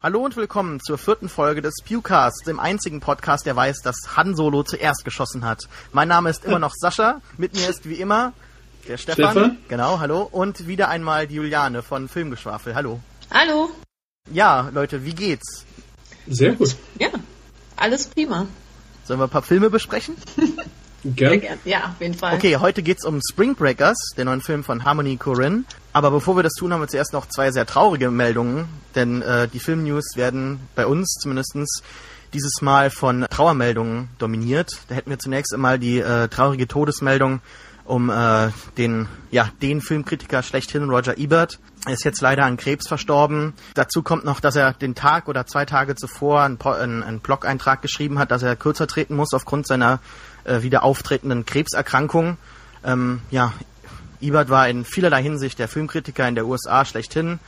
Hallo und willkommen zur vierten Folge des Pewcasts, dem einzigen Podcast, der weiß, dass Han Solo zuerst geschossen hat. Mein Name ist immer noch Sascha, mit mir ist wie immer der Stefan. Stefan? Genau, hallo. Und wieder einmal die Juliane von Filmgeschwafel. Hallo. Hallo. Ja, Leute, wie geht's? Sehr gut. Ja, alles prima. Sollen wir ein paar Filme besprechen? Gern. Gern. Ja, auf jeden Fall. Okay, heute geht's um Spring Breakers, den neuen Film von Harmony Korine. Aber bevor wir das tun, haben wir zuerst noch zwei sehr traurige Meldungen, denn äh, die Filmnews werden bei uns zumindestens dieses Mal von Trauermeldungen dominiert. Da hätten wir zunächst einmal die äh, traurige Todesmeldung um äh, den ja den Filmkritiker schlechthin Roger Ebert. Er ist jetzt leider an Krebs verstorben. Dazu kommt noch, dass er den Tag oder zwei Tage zuvor einen, einen, einen Blog-Eintrag geschrieben hat, dass er kürzer treten muss aufgrund seiner äh, wieder auftretenden Krebserkrankung. Ähm, ja, Ebert war in vielerlei Hinsicht der Filmkritiker in der USA schlechthin.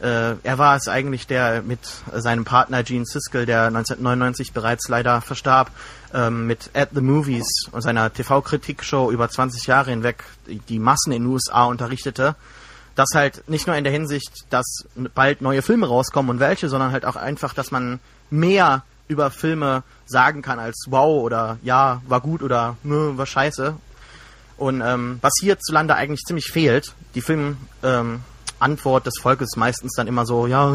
Äh, er war es eigentlich, der mit seinem Partner Gene Siskel, der 1999 bereits leider verstarb, ähm, mit At the Movies und seiner TV-Kritikshow über 20 Jahre hinweg die, Massen in den USA unterrichtete. Das halt nicht nur in der Hinsicht, dass bald neue Filme rauskommen und welche, sondern halt auch einfach, dass man mehr über Filme sagen kann als wow oder ja, war gut oder nö, war scheiße. Und ähm, was hierzulande eigentlich ziemlich fehlt, die Film, ähm, des Volkes meistens dann immer so, ja,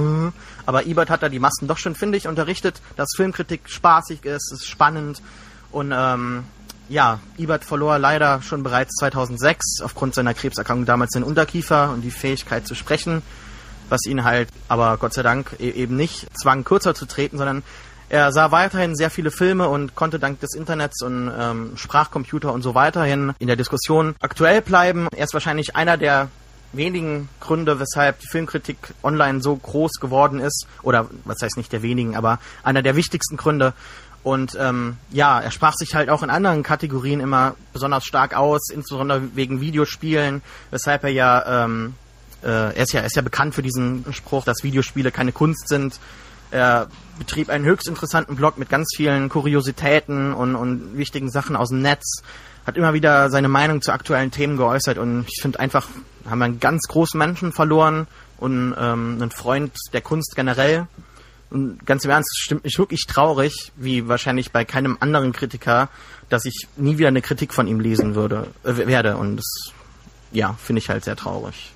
aber Ebert hat da die Massen doch schon, finde ich, unterrichtet, dass Filmkritik spaßig ist, ist spannend. Und ähm, ja, Ebert verlor leider schon bereits 2006 aufgrund seiner Krebserkrankung damals den Unterkiefer und die Fähigkeit zu sprechen, was ihn halt aber Gott sei Dank e eben nicht zwang, kürzer zu treten, sondern er sah weiterhin sehr viele Filme und konnte dank des Internets und ähm, Sprachcomputer und so weiterhin in der Diskussion aktuell bleiben. Er ist wahrscheinlich einer der wenigen Gründe, weshalb die Filmkritik online so groß geworden ist, oder was heißt nicht der wenigen, aber einer der wichtigsten Gründe. Und ähm, ja, er sprach sich halt auch in anderen Kategorien immer besonders stark aus, insbesondere wegen Videospielen, weshalb er ja, ähm, äh, er ist ja, er ist ja bekannt für diesen Spruch, dass Videospiele keine Kunst sind. Er betrieb einen höchst interessanten Blog mit ganz vielen Kuriositäten und, und wichtigen Sachen aus dem Netz. Hat immer wieder seine Meinung zu aktuellen Themen geäußert und ich finde einfach, haben wir einen ganz großen Menschen verloren und ähm, einen Freund der Kunst generell. Und ganz im Ernst, es stimmt mich wirklich traurig, wie wahrscheinlich bei keinem anderen Kritiker, dass ich nie wieder eine Kritik von ihm lesen würde, äh, werde. Und das, ja, finde ich halt sehr traurig.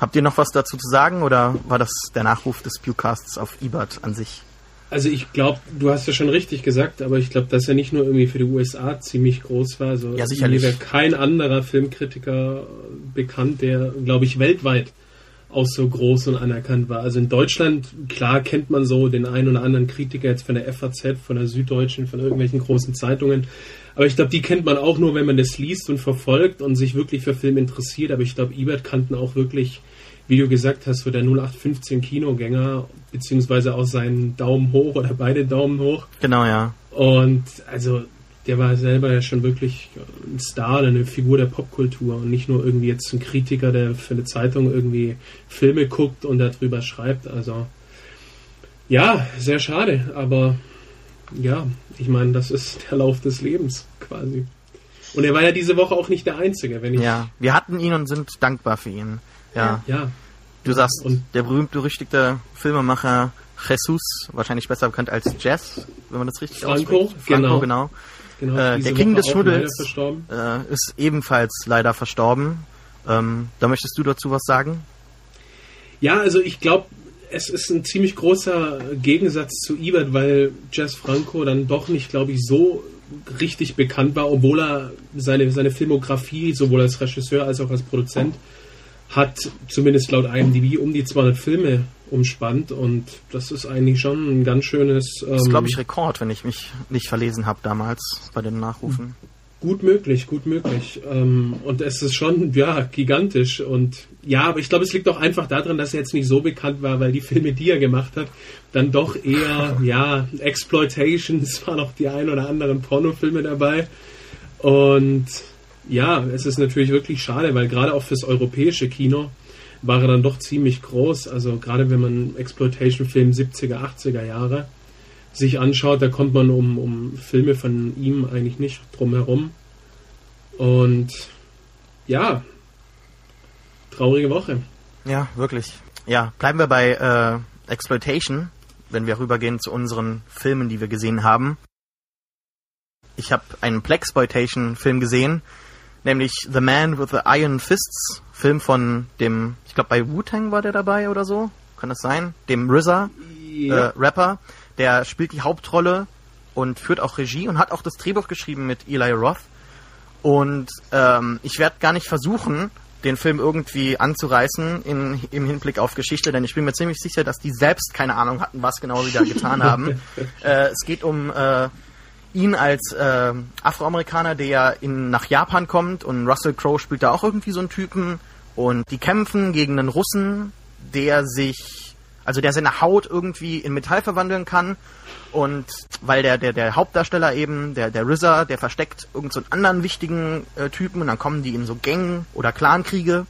Habt ihr noch was dazu zu sagen oder war das der Nachruf des Pewcasts auf Ebert an sich? Also ich glaube, du hast ja schon richtig gesagt, aber ich glaube, dass er nicht nur irgendwie für die USA ziemlich groß war. Also Ja, sicherlich. Mir wäre kein anderer Filmkritiker bekannt, der, glaube ich, weltweit auch so groß und anerkannt war. Also in Deutschland, klar kennt man so den einen oder anderen Kritiker jetzt von der FAZ, von der Süddeutschen, von irgendwelchen großen Zeitungen. Aber ich glaube, die kennt man auch nur, wenn man das liest und verfolgt und sich wirklich für Film interessiert. Aber ich glaube, Ebert kannten auch wirklich, wie du gesagt hast, so der 0815 Kinogänger, beziehungsweise auch seinen Daumen hoch oder beide Daumen hoch. Genau, ja. Und also der war selber ja schon wirklich ein Star, eine Figur der Popkultur und nicht nur irgendwie jetzt ein Kritiker, der für eine Zeitung irgendwie Filme guckt und darüber schreibt. Also ja, sehr schade, aber ja, ich meine, das ist der Lauf des Lebens quasi. Und er war ja diese Woche auch nicht der Einzige, wenn ich. Ja, wir hatten ihn und sind dankbar für ihn. Ja. Ja, Du sagst, Und- der berühmt-berüchtigte Filmemacher Jesus, wahrscheinlich besser bekannt als Jazz, wenn man das richtig Franco, ausspricht. Franco, genau. genau. genau. Äh, der King Woche des Schmuddels äh, ist ebenfalls leider verstorben. Ähm, da möchtest du dazu was sagen? Ja, also ich glaube, es ist ein ziemlich großer Gegensatz zu Ebert, weil Jess Franco dann doch nicht, glaube ich, so richtig bekannt war, obwohl er seine, seine Filmografie sowohl als Regisseur als auch als Produzent hat, zumindest laut IMDb, um die 200 Filme umspannt und das ist eigentlich schon ein ganz schönes... Das ist, ähm, glaube ich, Rekord, wenn ich mich nicht verlesen habe damals bei den Nachrufen. Gut möglich, gut möglich. Ähm, und es ist schon, ja, gigantisch. Und ja, aber ich glaube, es liegt auch einfach daran, dass er jetzt nicht so bekannt war, weil die Filme, die er gemacht hat, dann doch eher, ja, Exploitation. Es waren auch die ein oder anderen Pornofilme dabei. Und ja, es ist natürlich wirklich schade, weil gerade auch fürs europäische Kino war er dann doch ziemlich groß. Also gerade wenn man Exploitation-Film 70er, 80er Jahre sich anschaut, da kommt man um, um Filme von ihm eigentlich nicht drum herum. Und ja, traurige Woche. Ja, wirklich. Ja, bleiben wir bei äh, Exploitation, wenn wir rübergehen zu unseren Filmen, die wir gesehen haben. Ich habe einen Plexploitation-Film gesehen, nämlich The Man with the Iron Fists, Film von dem, ich glaube bei Wu-Tang war der dabei oder so, kann das sein? Dem RZA, Ja. äh, Rapper, der spielt die Hauptrolle und führt auch Regie und hat auch das Drehbuch geschrieben mit Eli Roth. Und ähm, ich werde gar nicht versuchen, den Film irgendwie anzureißen in, im Hinblick auf Geschichte, denn ich bin mir ziemlich sicher, dass die selbst keine Ahnung hatten, was genau sie da getan haben. äh, es geht um äh, ihn als äh, Afroamerikaner, der in, nach Japan kommt und Russell Crowe spielt da auch irgendwie so einen Typen und die kämpfen gegen einen Russen, der sich, also der seine Haut irgendwie in Metall verwandeln kann und weil der, der, der Hauptdarsteller eben, der, der RZA, der versteckt irgend so anderen wichtigen äh, Typen und dann kommen die in so Gang- oder Clankriege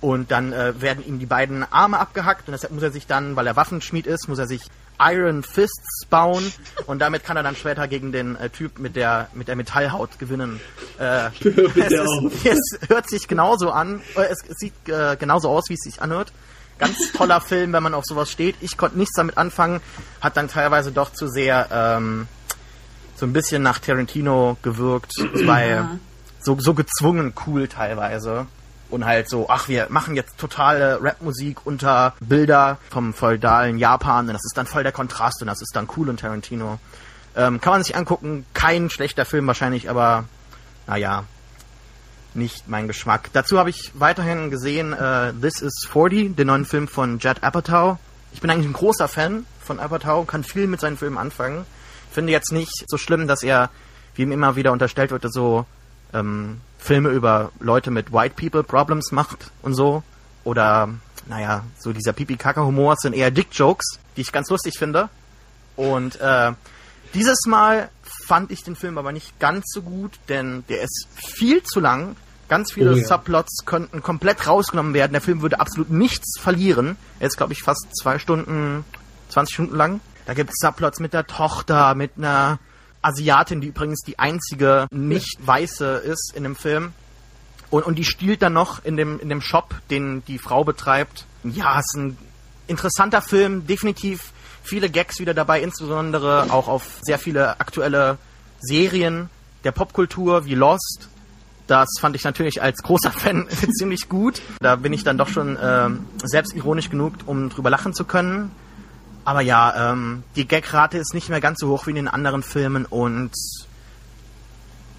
und dann äh, werden ihm die beiden Arme abgehackt und deshalb muss er sich dann, weil er Waffenschmied ist, muss er sich Iron Fists bauen und damit kann er dann später gegen den äh, Typ mit der mit der Metallhaut gewinnen. Äh, es, ist, es hört sich genauso an, äh, es, es sieht äh, genauso aus, wie es sich anhört. Ganz toller Film, wenn man auf sowas steht. Ich konnte nichts damit anfangen, hat dann teilweise doch zu sehr ähm, so ein bisschen nach Tarantino gewirkt, weil so, so gezwungen cool teilweise. Und halt so, ach, wir machen jetzt totale Rapmusik unter Bilder vom feudalen Japan und das ist dann voll der Kontrast und das ist dann cool und Tarantino. Ähm, kann man sich angucken, kein schlechter Film wahrscheinlich, aber naja, nicht mein Geschmack. Dazu habe ich weiterhin gesehen äh, This is 40, den neuen Film von Judd Apatow. Ich bin eigentlich ein großer Fan von Apatow, kann viel mit seinen Filmen anfangen. Finde jetzt nicht so schlimm, dass er, wie ihm immer wieder unterstellt wird, so ähm, Filme über Leute mit White People Problems macht und so. Oder, naja, so dieser Pipi-Kaka-Humor sind eher Dick-Jokes, die ich ganz lustig finde. Und äh, dieses Mal fand ich den Film aber nicht ganz so gut, denn der ist viel zu lang. Ganz viele Oh ja. Subplots könnten komplett rausgenommen werden. Der Film würde absolut nichts verlieren. Er ist, glaube ich, fast zwei Stunden, 20 Stunden lang. Da gibt es Subplots mit der Tochter, mit einer Asiatin, die übrigens die einzige nicht weiße ist in dem Film. Und, und die stiehlt dann noch in dem, in dem Shop, den die Frau betreibt. Ja, es ist ein interessanter Film, definitiv viele Gags wieder dabei, insbesondere auch auf sehr viele aktuelle Serien der Popkultur wie Lost. Das fand ich natürlich als großer Fan ziemlich gut. Da bin ich dann doch schon ähm, selbstironisch genug, um drüber lachen zu können. Aber ja, ähm, die Gagrate ist nicht mehr ganz so hoch wie in den anderen Filmen und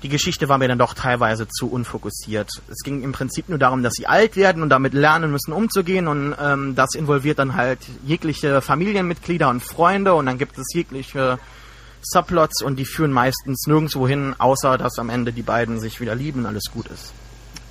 die Geschichte war mir dann doch teilweise zu unfokussiert. Es ging im Prinzip nur darum, dass sie alt werden und damit lernen müssen umzugehen und ähm, das involviert dann halt jegliche Familienmitglieder und Freunde und dann gibt es jegliche Subplots und die führen meistens nirgendwo hin, außer dass am Ende die beiden sich wieder lieben und alles gut ist.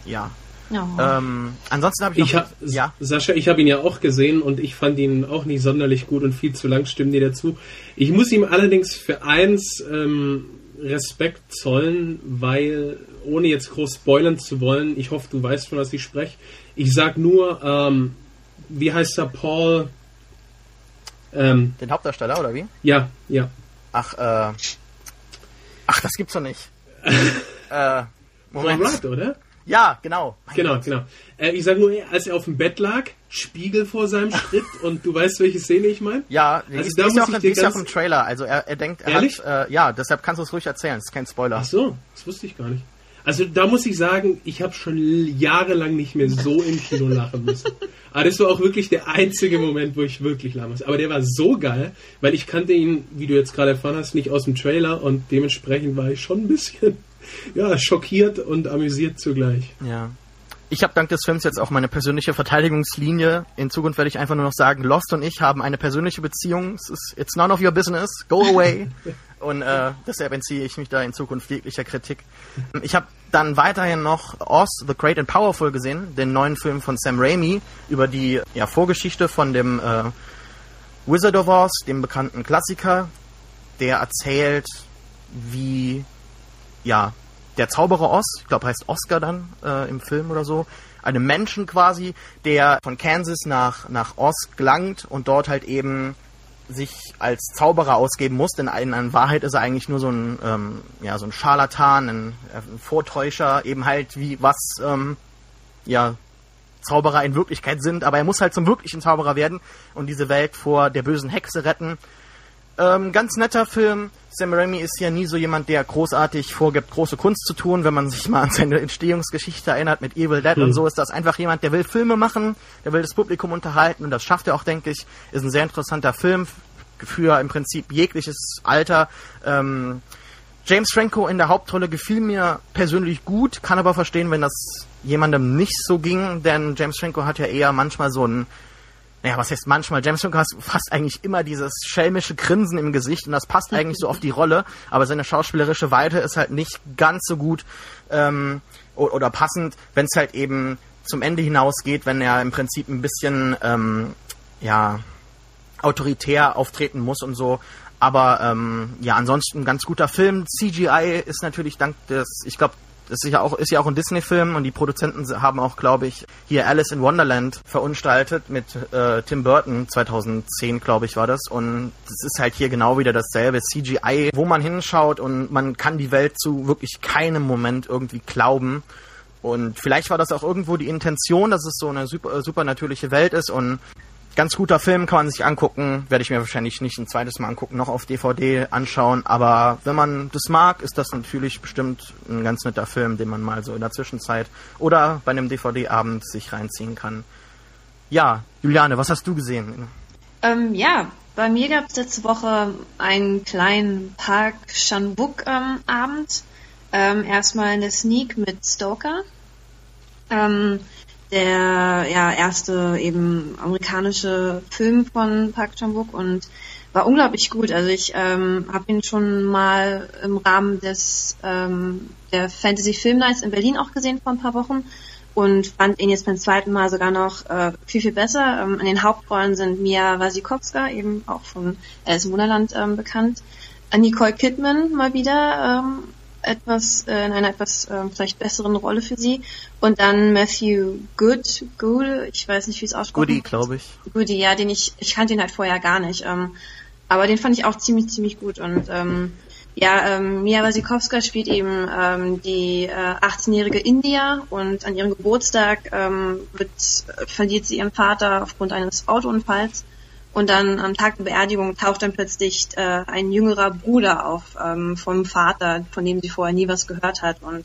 Ja. Ja. Ähm, ansonsten habe ich. Ich hab, ja. Sascha, ich habe ihn ja auch gesehen und ich fand ihn auch nicht sonderlich gut und viel zu lang stimmen die dazu. Ich muss ihm allerdings für eins ähm, Respekt zollen, weil, ohne jetzt groß spoilern zu wollen, ich hoffe, du weißt, von was ich spreche. Ich sag nur, ähm, wie heißt er, Paul? Ähm, Den Hauptdarsteller, oder wie? ja, ja. Ach, äh... Ach, das gibt's doch nicht. äh... Paul Moment. Rudd, oder? Ja, genau. Mein Genau, Gott. genau. Äh, ich sag nur, als er auf dem Bett lag, Spiegel vor seinem Schritt und du weißt, welche Szene ich meine? Ja, Also ist, da ist muss ja auch, ist ja auch im Trailer. Also er, er denkt, er Ehrlich? hat, äh, ja, deshalb kannst du es ruhig erzählen. Das ist kein Spoiler. Ach so, das wusste ich gar nicht. Also da muss ich sagen, ich habe schon jahrelang nicht mehr so im Kino lachen müssen. Aber das war auch wirklich der einzige Moment, wo ich wirklich lachen musste. Aber der war so geil, weil ich kannte ihn, wie du jetzt gerade erfahren hast, nicht aus dem Trailer und dementsprechend war ich schon ein bisschen ja, schockiert und amüsiert zugleich. Ja. Ich habe dank des Films jetzt auch meine persönliche Verteidigungslinie. In Zukunft werde ich einfach nur noch sagen, Lost und ich haben eine persönliche Beziehung. Es ist, it's none of your business. Go away. und äh, deshalb entziehe ich mich da in Zukunft jeglicher Kritik. Ich habe dann weiterhin noch Oz, The Great and Powerful gesehen, den neuen Film von Sam Raimi über die ja, Vorgeschichte von dem äh, Wizard of Oz, dem bekannten Klassiker, der erzählt, wie ja, der Zauberer Oz, ich glaube heißt Oscar dann äh, im Film oder so, einem Menschen quasi, der von Kansas nach, nach Oz gelangt und dort halt eben sich als Zauberer ausgeben muss, denn in, in Wahrheit ist er eigentlich nur so ein, ähm, ja, so ein Scharlatan, ein, ein Vortäuscher, eben halt wie was, ähm, ja, Zauberer in Wirklichkeit sind, aber er muss halt zum wirklichen Zauberer werden und diese Welt vor der bösen Hexe retten. Ähm, ganz netter Film. Sam Raimi ist ja nie so jemand, der großartig vorgibt, große Kunst zu tun. Wenn man sich mal an seine Entstehungsgeschichte erinnert mit Evil Dead hm. und so, ist das einfach jemand, der will Filme machen, der will das Publikum unterhalten und das schafft er auch, denke ich. Ist ein sehr interessanter Film für im Prinzip jegliches Alter. Ähm, James Franco in der Hauptrolle gefiel mir persönlich gut, kann aber verstehen, wenn das jemandem nicht so ging, denn James Franco hat ja eher manchmal so ein naja, was heißt manchmal? James Franco hat fast eigentlich immer dieses schelmische Grinsen im Gesicht und das passt eigentlich so auf die Rolle, aber seine schauspielerische Weite ist halt nicht ganz so gut ähm, oder, passend, wenn es halt eben zum Ende hinausgeht, wenn er im Prinzip ein bisschen ähm, ja autoritär auftreten muss und so. Aber ähm, ja, ansonsten ein ganz guter Film. CGI ist natürlich dank des, ich glaube, das ist ja auch, ist ja auch ein Disney-Film und die Produzenten haben auch, glaube ich, hier Alice in Wonderland verunstaltet mit äh, Tim Burton 2010, glaube ich, war das. Und das ist halt hier genau wieder dasselbe CGI, wo man hinschaut und man kann die Welt zu wirklich keinem Moment irgendwie glauben. Und vielleicht war das auch irgendwo die Intention, dass es so eine super, äh, supernatürliche Welt ist und ganz guter Film, kann man sich angucken. Werde ich mir wahrscheinlich nicht ein zweites Mal angucken, noch auf DVD anschauen. Aber wenn man das mag, ist das natürlich bestimmt ein ganz netter Film, den man mal so in der Zwischenzeit oder bei einem DVD-Abend sich reinziehen kann. Ja, Juliane, was hast du gesehen? Ähm, ja, bei mir gab es letzte Woche einen kleinen Park Chan-wook-Abend. Ähm, ähm, erstmal eine Sneak mit Stoker. Ähm, der ja, erste eben amerikanische Film von Park Chan-wook und war unglaublich gut. Also ich ähm, habe ihn schon mal im Rahmen des ähm, der Fantasy Film Nights in Berlin auch gesehen vor ein paar Wochen und fand ihn jetzt beim zweiten Mal sogar noch äh, viel, viel besser. Ähm, an den Hauptrollen sind Mia Wasikowska, eben auch von Alice im Wunderland ähm, bekannt. Nicole Kidman mal wieder ähm, etwas äh, in einer etwas äh, vielleicht besseren Rolle für sie. Und dann Matthew Good, Good, ich weiß nicht, wie es ausspricht. Goody, glaube ich. Goody, ja, den ich, ich kannte ihn halt vorher gar nicht. Ähm, aber den fand ich auch ziemlich, ziemlich gut. Und ähm, ja, ähm, Mia Wasikowska spielt eben ähm, die äh, 18-jährige India und an ihrem Geburtstag ähm, wird, verliert sie ihren Vater aufgrund eines Autounfalls und dann am Tag der Beerdigung taucht dann plötzlich äh, ein jüngerer Bruder auf ähm, vom Vater, von dem sie vorher nie was gehört hat. Und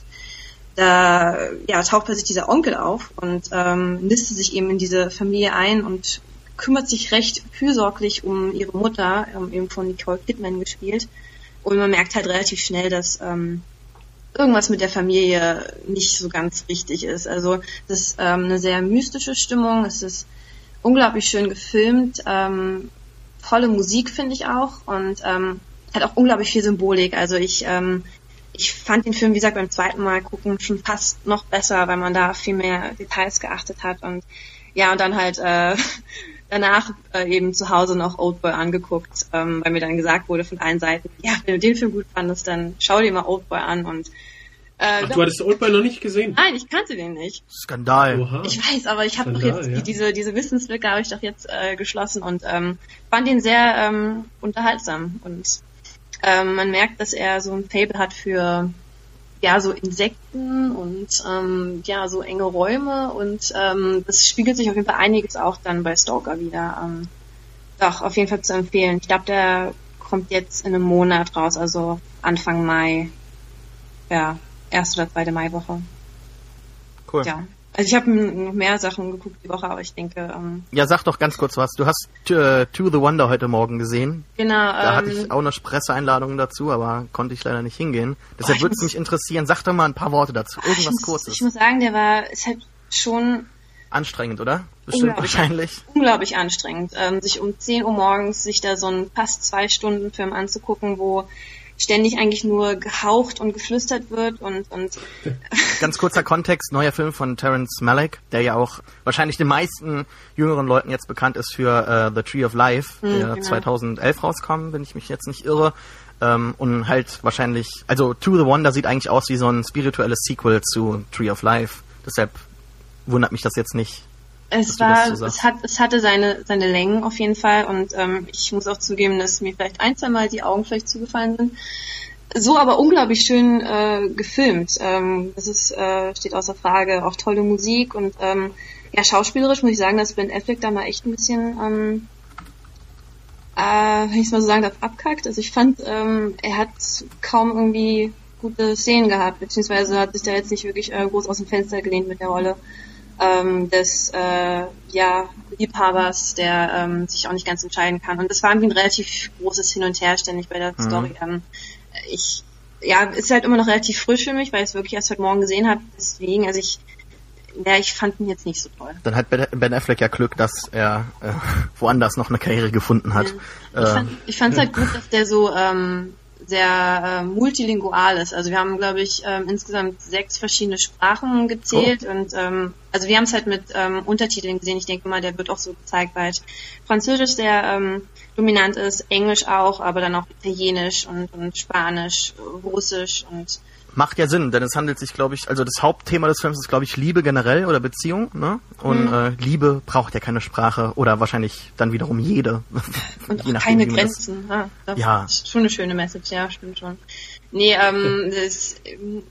da ja, taucht plötzlich dieser Onkel auf und ähm, nistet sich eben in diese Familie ein und kümmert sich recht fürsorglich um ihre Mutter, ähm, eben von Nicole Kidman gespielt. Und man merkt halt relativ schnell, dass ähm, irgendwas mit der Familie nicht so ganz richtig ist. Also das ist ähm, eine sehr mystische Stimmung. Es ist unglaublich schön gefilmt, ähm, tolle Musik finde ich auch und ähm, hat auch unglaublich viel Symbolik. Also ich ähm, ich fand den Film, wie gesagt, beim zweiten Mal gucken schon fast noch besser, weil man da viel mehr Details geachtet hat und ja, und dann halt äh, danach äh, eben zu Hause noch Oldboy angeguckt, ähm, weil mir dann gesagt wurde von allen Seiten, ja, wenn du den Film gut fandest, dann schau dir mal Oldboy an und äh, Ach, du hattest Oldboy noch nicht gesehen? Nein, ich kannte den nicht. Skandal. Oha. Ich weiß, aber ich habe doch jetzt ja. diese diese Wissenslücke habe ich doch jetzt äh, geschlossen und ähm, fand ihn sehr ähm, unterhaltsam und ähm, man merkt, dass er so ein Fable hat für ja so Insekten und ähm, ja so enge Räume und ähm, das spiegelt sich auf jeden Fall einiges auch dann bei Stalker wieder. Ähm, doch auf jeden Fall zu empfehlen. Ich glaube, der kommt jetzt in einem Monat raus, also Anfang Mai. Ja, erste oder zweite Maiwoche. Cool. Ja. Also ich habe noch mehr Sachen geguckt die Woche, aber ich denke. Ähm, ja, sag doch ganz kurz was. Du hast äh, To the Wonder heute Morgen gesehen. Genau. Da ähm, hatte ich auch eine Presseeinladung dazu, aber konnte ich leider nicht hingehen. Deshalb würde es mich interessieren. Sag doch mal ein paar Worte dazu. Irgendwas ich Kurzes. Ich muss sagen, der war ist halt schon anstrengend, oder? Bestimmt unglaublich, wahrscheinlich. Unglaublich anstrengend, ähm, sich um 10 Uhr morgens sich da so einen fast zwei Stunden Film anzugucken, wo ständig eigentlich nur gehaucht und geflüstert wird und, und Ganz kurzer Kontext, neuer Film von Terence Malick, der ja auch wahrscheinlich den meisten jüngeren Leuten jetzt bekannt ist für uh, The Tree of Life, mhm, der genau. 2011 rauskam, wenn ich mich jetzt nicht irre. Ähm, und halt wahrscheinlich, also To the Wonder sieht eigentlich aus wie so ein spirituelles Sequel zu Tree of Life. Deshalb wundert mich das jetzt nicht. Es war, so es hat, es hatte seine, seine Längen auf jeden Fall und ähm, ich muss auch zugeben, dass mir vielleicht ein, zwei Mal die Augen vielleicht zugefallen sind. so aber unglaublich schön äh, gefilmt. Ähm, das ist, äh, steht außer Frage. Auch tolle Musik und ähm, ja, schauspielerisch muss ich sagen, dass Ben Affleck da mal echt ein bisschen, ähm, äh, wenn ich es mal so sagen darf, abkackt. Also ich fand, ähm, er hat kaum irgendwie gute Szenen gehabt, beziehungsweise hat sich da jetzt nicht wirklich äh, groß aus dem Fenster gelehnt mit der Rolle ähm, des äh, ja, Liebhabers, der ähm, sich auch nicht ganz entscheiden kann. Und das war irgendwie ein relativ großes Hin und Her ständig bei der mhm. Story. Ähm, ich ja, ist halt immer noch relativ frisch für mich, weil ich es wirklich erst heute Morgen gesehen habe. Deswegen, also ich ja, ich fand ihn jetzt nicht so toll. Dann hat Ben Affleck ja Glück, dass er äh, woanders noch eine Karriere gefunden hat. Ich fand es halt gut, dass der so ähm, sehr äh, multilingual ist. Also wir haben, glaube ich, ähm, insgesamt sechs verschiedene Sprachen gezählt oh. und ähm, also wir haben es halt mit ähm, Untertiteln gesehen. Ich denke mal, der wird auch so gezeigt, weil Französisch sehr ähm, dominant ist, Englisch auch, aber dann auch Italienisch und, und Spanisch, Russisch und macht ja Sinn, denn es handelt sich, glaube ich, also das Hauptthema des Films ist, glaube ich, Liebe generell oder Beziehung, ne? Und mhm. äh, Liebe braucht ja keine Sprache oder wahrscheinlich dann wiederum jede. Und Je nachdem, keine Grenzen. Das, ja, das ja. ist schon eine schöne Message, ja, stimmt schon. Nee, ähm, das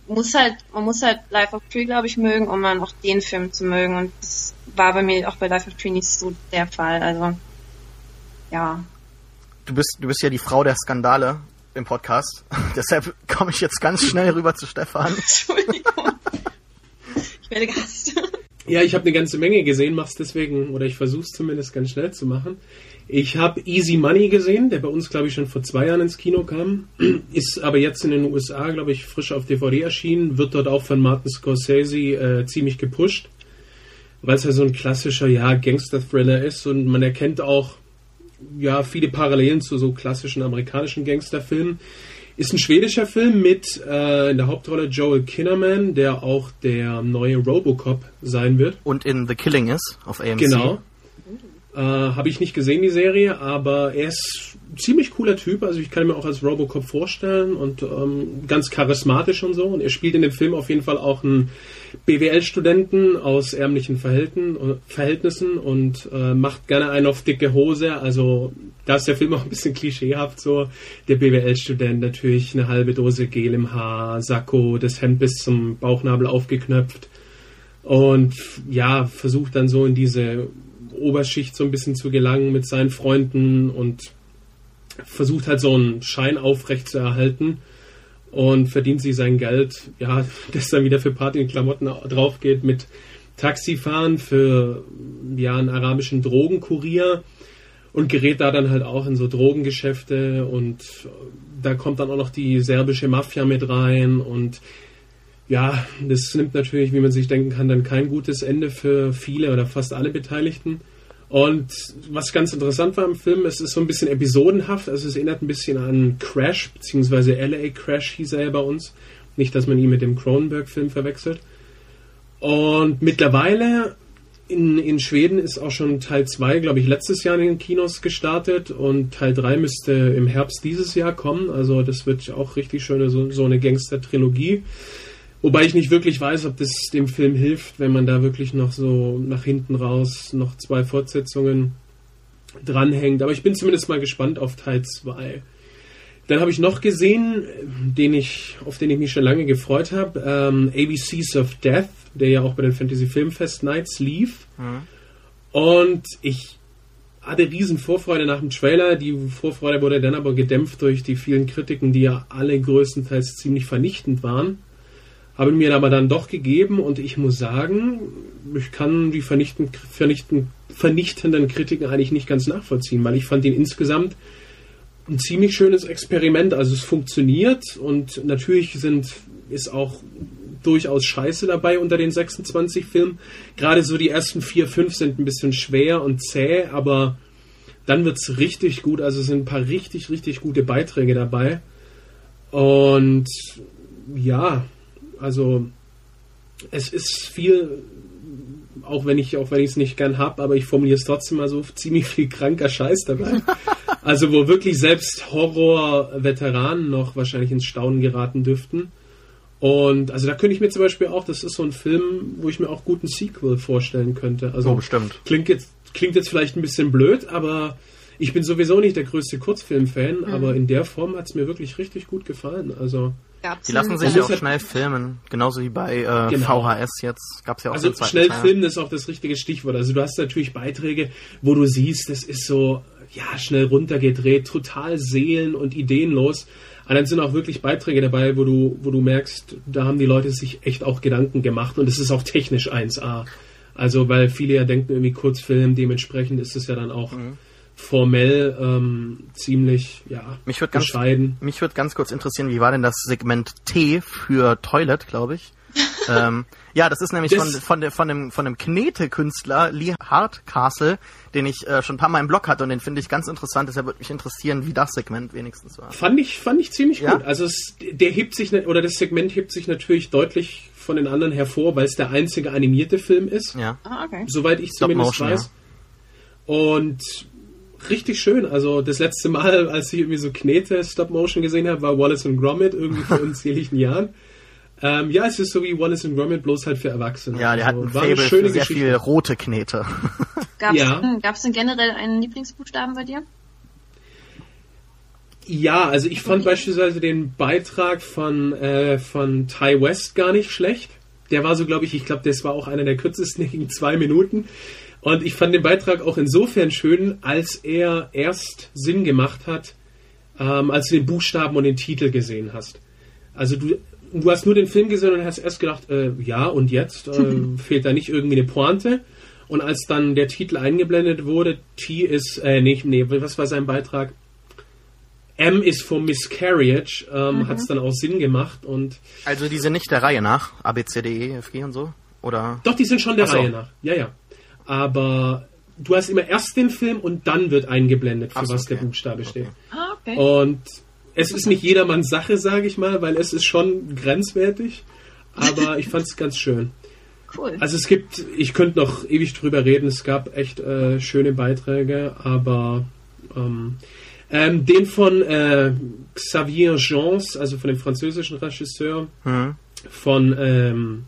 muss halt, man muss halt Life of Tree, glaube ich, mögen, um dann auch den Film zu mögen. Und das war bei mir auch bei Life of Tree nicht so der Fall. Also, ja. Du bist, du bist ja die Frau der Skandale im Podcast. Deshalb komme ich jetzt ganz schnell rüber zu Stefan. Entschuldigung. Ich werde Gast. Ja, ich habe eine ganze Menge gesehen, mach's deswegen, oder ich versuche es zumindest ganz schnell zu machen. Ich habe Easy Money gesehen, der bei uns, glaube ich, schon vor zwei Jahren ins Kino kam. Ist aber jetzt in den USA, glaube ich, frisch auf DVD erschienen. Wird dort auch von Martin Scorsese äh, ziemlich gepusht. Weil es ja so ein klassischer, ja, Gangster-Thriller ist und man erkennt auch ja viele Parallelen zu so klassischen amerikanischen Gangsterfilmen. Ist ein schwedischer Film mit äh, in der Hauptrolle Joel Kinnaman, der auch der neue Robocop sein wird. Und in The Killing ist auf AMC. Genau. Äh, Habe ich nicht gesehen, die Serie, aber er ist ein ziemlich cooler Typ. Also ich kann ihn mir auch als Robocop vorstellen und ähm, ganz charismatisch und so. Und er spielt in dem Film auf jeden Fall auch einen BWL-Studenten aus ärmlichen Verhältnissen und äh, macht gerne einen auf dicke Hose. Also da ist der Film auch ein bisschen klischeehaft so. Der BWL-Student natürlich eine halbe Dose Gel im Haar, Sakko, das Hemd bis zum Bauchnabel aufgeknöpft und ja, versucht dann so in diese Oberschicht so ein bisschen zu gelangen mit seinen Freunden und versucht halt so einen Schein aufrecht zu erhalten und verdient sich sein Geld, ja, das dann wieder für Party und Klamotten drauf geht mit Taxifahren für ja, einen arabischen Drogenkurier und gerät da dann halt auch in so Drogengeschäfte und da kommt dann auch noch die serbische Mafia mit rein und ja, das nimmt natürlich, wie man sich denken kann, dann kein gutes Ende für viele oder fast alle Beteiligten. Und was ganz interessant war im Film, es ist so ein bisschen episodenhaft, also es erinnert ein bisschen an Crash, beziehungsweise LA Crash hieß er ja bei uns. Nicht, dass man ihn mit dem Cronenberg-Film verwechselt. Und mittlerweile in, in Schweden ist auch schon Teil 2, glaube ich, letztes Jahr in den Kinos gestartet und Teil 3 müsste im Herbst dieses Jahr kommen. Also das wird auch richtig schöne, so, so eine Gangster-Trilogie. Wobei ich nicht wirklich weiß, ob das dem Film hilft, wenn man da wirklich noch so nach hinten raus noch zwei Fortsetzungen dranhängt. Aber ich bin zumindest mal gespannt auf Teil 2. Dann habe ich noch gesehen, den ich, auf den ich mich schon lange gefreut habe, ähm, ABCs of Death, der ja auch bei den Fantasy Filmfest Nights lief. Mhm. Und ich hatte riesen Vorfreude nach dem Trailer. Die Vorfreude wurde dann aber gedämpft durch die vielen Kritiken, die ja alle größtenteils ziemlich vernichtend waren habe mir aber dann doch gegeben und ich muss sagen, ich kann die vernichten, vernichten, vernichtenden Kritiken eigentlich nicht ganz nachvollziehen, weil ich fand ihn insgesamt ein ziemlich schönes Experiment. Also es funktioniert und natürlich sind ist auch durchaus Scheiße dabei unter den 26 Filmen. Gerade so die ersten vier, fünf sind ein bisschen schwer und zäh, aber dann wird es richtig gut. Also es sind ein paar richtig, richtig gute Beiträge dabei. Und ja, also es ist viel, auch wenn ich auch wenn ich es nicht gern habe, aber ich formuliere es trotzdem mal so ziemlich viel kranker Scheiß dabei. also wo wirklich selbst Horror-Veteranen noch wahrscheinlich ins Staunen geraten dürften. Und also da könnte ich mir zum Beispiel auch, das ist so ein Film, wo ich mir auch guten Sequel vorstellen könnte. Also oh, bestimmt. Klingt jetzt, klingt jetzt vielleicht ein bisschen blöd, aber Ich bin sowieso nicht der größte Kurzfilm-Fan, mhm. aber in der Form hat es mir wirklich richtig gut gefallen. Also die lassen sich ja auch schnell filmen, genauso wie bei äh, genau. VHS jetzt. Gab's ja auch also schnell Teil. filmen ist auch das richtige Stichwort. Also du hast natürlich Beiträge, wo du siehst, das ist so ja schnell runtergedreht, total seelen- und ideenlos. Aber dann sind auch wirklich Beiträge dabei, wo du, wo du merkst, da haben die Leute sich echt auch Gedanken gemacht und es ist auch technisch 1A. Also, weil viele ja denken, irgendwie Kurzfilm, dementsprechend ist es ja dann auch mhm. Formell ähm, ziemlich, ja, mich würd bescheiden. Ganz, mich würde ganz kurz interessieren, wie war denn das Segment T für Toilet, glaube ich? ähm, ja, das ist nämlich das von, von, der, von, dem, von dem Knete-Künstler Lee Hardcastle, den ich äh, schon ein paar Mal im Blog hatte und den finde ich ganz interessant. Deshalb würde mich interessieren, wie das Segment wenigstens war. Fand ich, fand ich ziemlich ja? gut. Also es, der hebt sich, oder das Segment hebt sich natürlich deutlich von den anderen hervor, weil es der einzige animierte Film ist. Ja. Ah, okay. Soweit ich Stop zumindest Motion, weiß. Ja. Und richtig schön. Also das letzte Mal, als ich irgendwie so Knete Stop Motion gesehen habe, war Wallace und Gromit irgendwie vor unzähligen Jahren. Ähm, ja, es ist so wie Wallace and Gromit, bloß halt für Erwachsene. Ja, der also, hat ein Faible für sehr Geschichte. viel rote Knete. Gab's, ja. denn, gab's denn generell einen Lieblingsbuchstaben bei dir? Ja, also ich fand beispielsweise den Beitrag von, äh, von Ty West gar nicht schlecht. Der war so, glaube ich, ich glaube, das war auch einer der kürzesten, gegen zwei Minuten. Und ich fand den Beitrag auch insofern schön, als er erst Sinn gemacht hat, ähm, als du den Buchstaben und den Titel gesehen hast. Also du du hast nur den Film gesehen und hast erst gedacht, äh, ja, und jetzt äh, fehlt da nicht irgendwie eine Pointe. Und als dann der Titel eingeblendet wurde, T ist, äh, nee, nee, was war sein Beitrag? M ist for Miscarriage, ähm, mhm. hat es dann auch Sinn gemacht und. Also die sind nicht der Reihe nach, A, B, C, D, E, F, G und so? Oder? Doch, die sind schon der so. Reihe nach, ja, ja. Aber du hast immer erst den Film und dann wird eingeblendet, für so, was okay. der Buchstabe okay. steht. Ah, okay. Und es ist nicht jedermanns Sache, sage ich mal, weil es ist schon grenzwertig. Aber ich fand es ganz schön. Cool. Also es gibt, ich könnte noch ewig drüber reden, es gab echt äh, schöne Beiträge, aber ähm, ähm, den von äh, Xavier Jeans, also von dem französischen Regisseur, mhm. von ähm,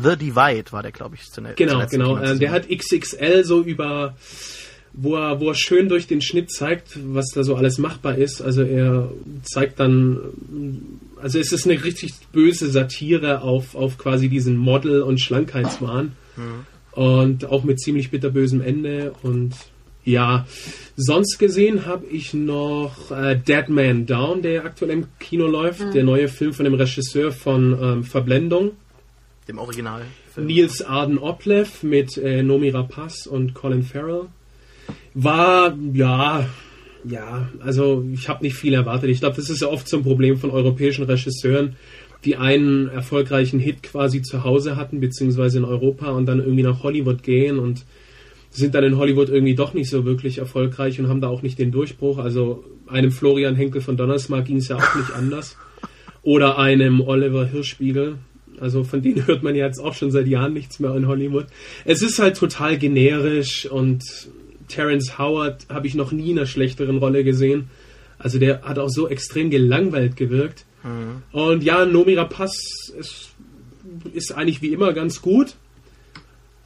The Divide war der, glaube ich, zunächst. Genau, genau. Äh, der hat XXL so über wo er, wo er schön durch den Schnitt zeigt, was da so alles machbar ist. Also er zeigt dann, also es ist eine richtig böse Satire auf, auf quasi diesen Model- und Schlankheitswahn. Mhm. Und auch mit ziemlich bitterbösem Ende. Und ja, sonst gesehen habe ich noch äh, Dead Man Down, der aktuell im Kino läuft. Mhm. Der neue Film von dem Regisseur von ähm, Verblendung. Dem Original. Nils Arden Oplev mit äh, Nomi Rapaz und Colin Farrell. War, ja, ja, also ich habe nicht viel erwartet. Ich glaube, das ist ja oft so ein Problem von europäischen Regisseuren, die einen erfolgreichen Hit quasi zu Hause hatten, beziehungsweise in Europa und dann irgendwie nach Hollywood gehen und sind dann in Hollywood irgendwie doch nicht so wirklich erfolgreich und haben da auch nicht den Durchbruch. Also einem Florian Henkel von Donnersmarck ging es ja auch nicht anders. Oder einem Oliver Hirschspiegel. Also von denen hört man ja jetzt auch schon seit Jahren nichts mehr in Hollywood. Es ist halt total generisch und Terence Howard habe ich noch nie in einer schlechteren Rolle gesehen. Also der hat auch so extrem gelangweilt gewirkt. Mhm. Und ja, Nomi Rapaz ist, ist eigentlich wie immer ganz gut.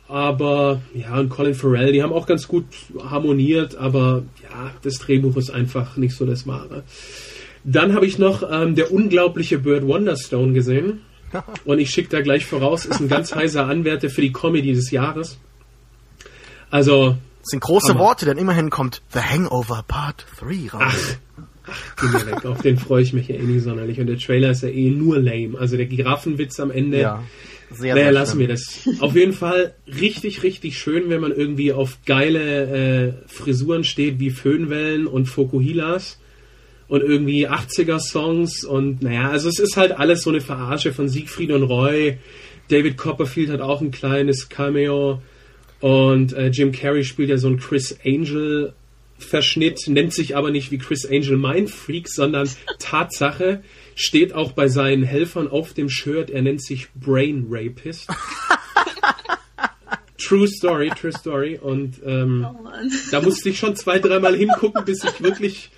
Aber ja, und Colin Farrell, die haben auch ganz gut harmoniert, aber ja, das Drehbuch ist einfach nicht so das Wahre. Dann habe ich noch ähm, der unglaubliche Bird Wonderstone gesehen. Und ich schicke da gleich voraus, ist ein ganz heißer Anwärter für die Comedy des Jahres. Also, das sind große Hammer. Worte, denn immerhin kommt The Hangover Part 3 raus. Ach, ach weg. Auf den freue ich mich ja eh nicht sonderlich. Und der Trailer ist ja eh nur lame. Also der Giraffenwitz am Ende. Ja. Sehr, naja, sehr lassen wir das. Auf jeden Fall richtig, richtig schön, wenn man irgendwie auf geile äh, Frisuren steht wie Föhnwellen und Fokuhilas und irgendwie 80er-Songs und naja, also es ist halt alles so eine Verarsche von Siegfried und Roy. David Copperfield hat auch ein kleines Cameo. Und äh, Jim Carrey spielt ja so einen Chris Angel Verschnitt, nennt sich aber nicht wie Chris Angel Mindfreak, sondern Tatsache, steht auch bei seinen Helfern auf dem Shirt, er nennt sich Brain Rapist. True Story, True Story. Und ähm, oh da musste ich schon zwei, dreimal hingucken, bis ich wirklich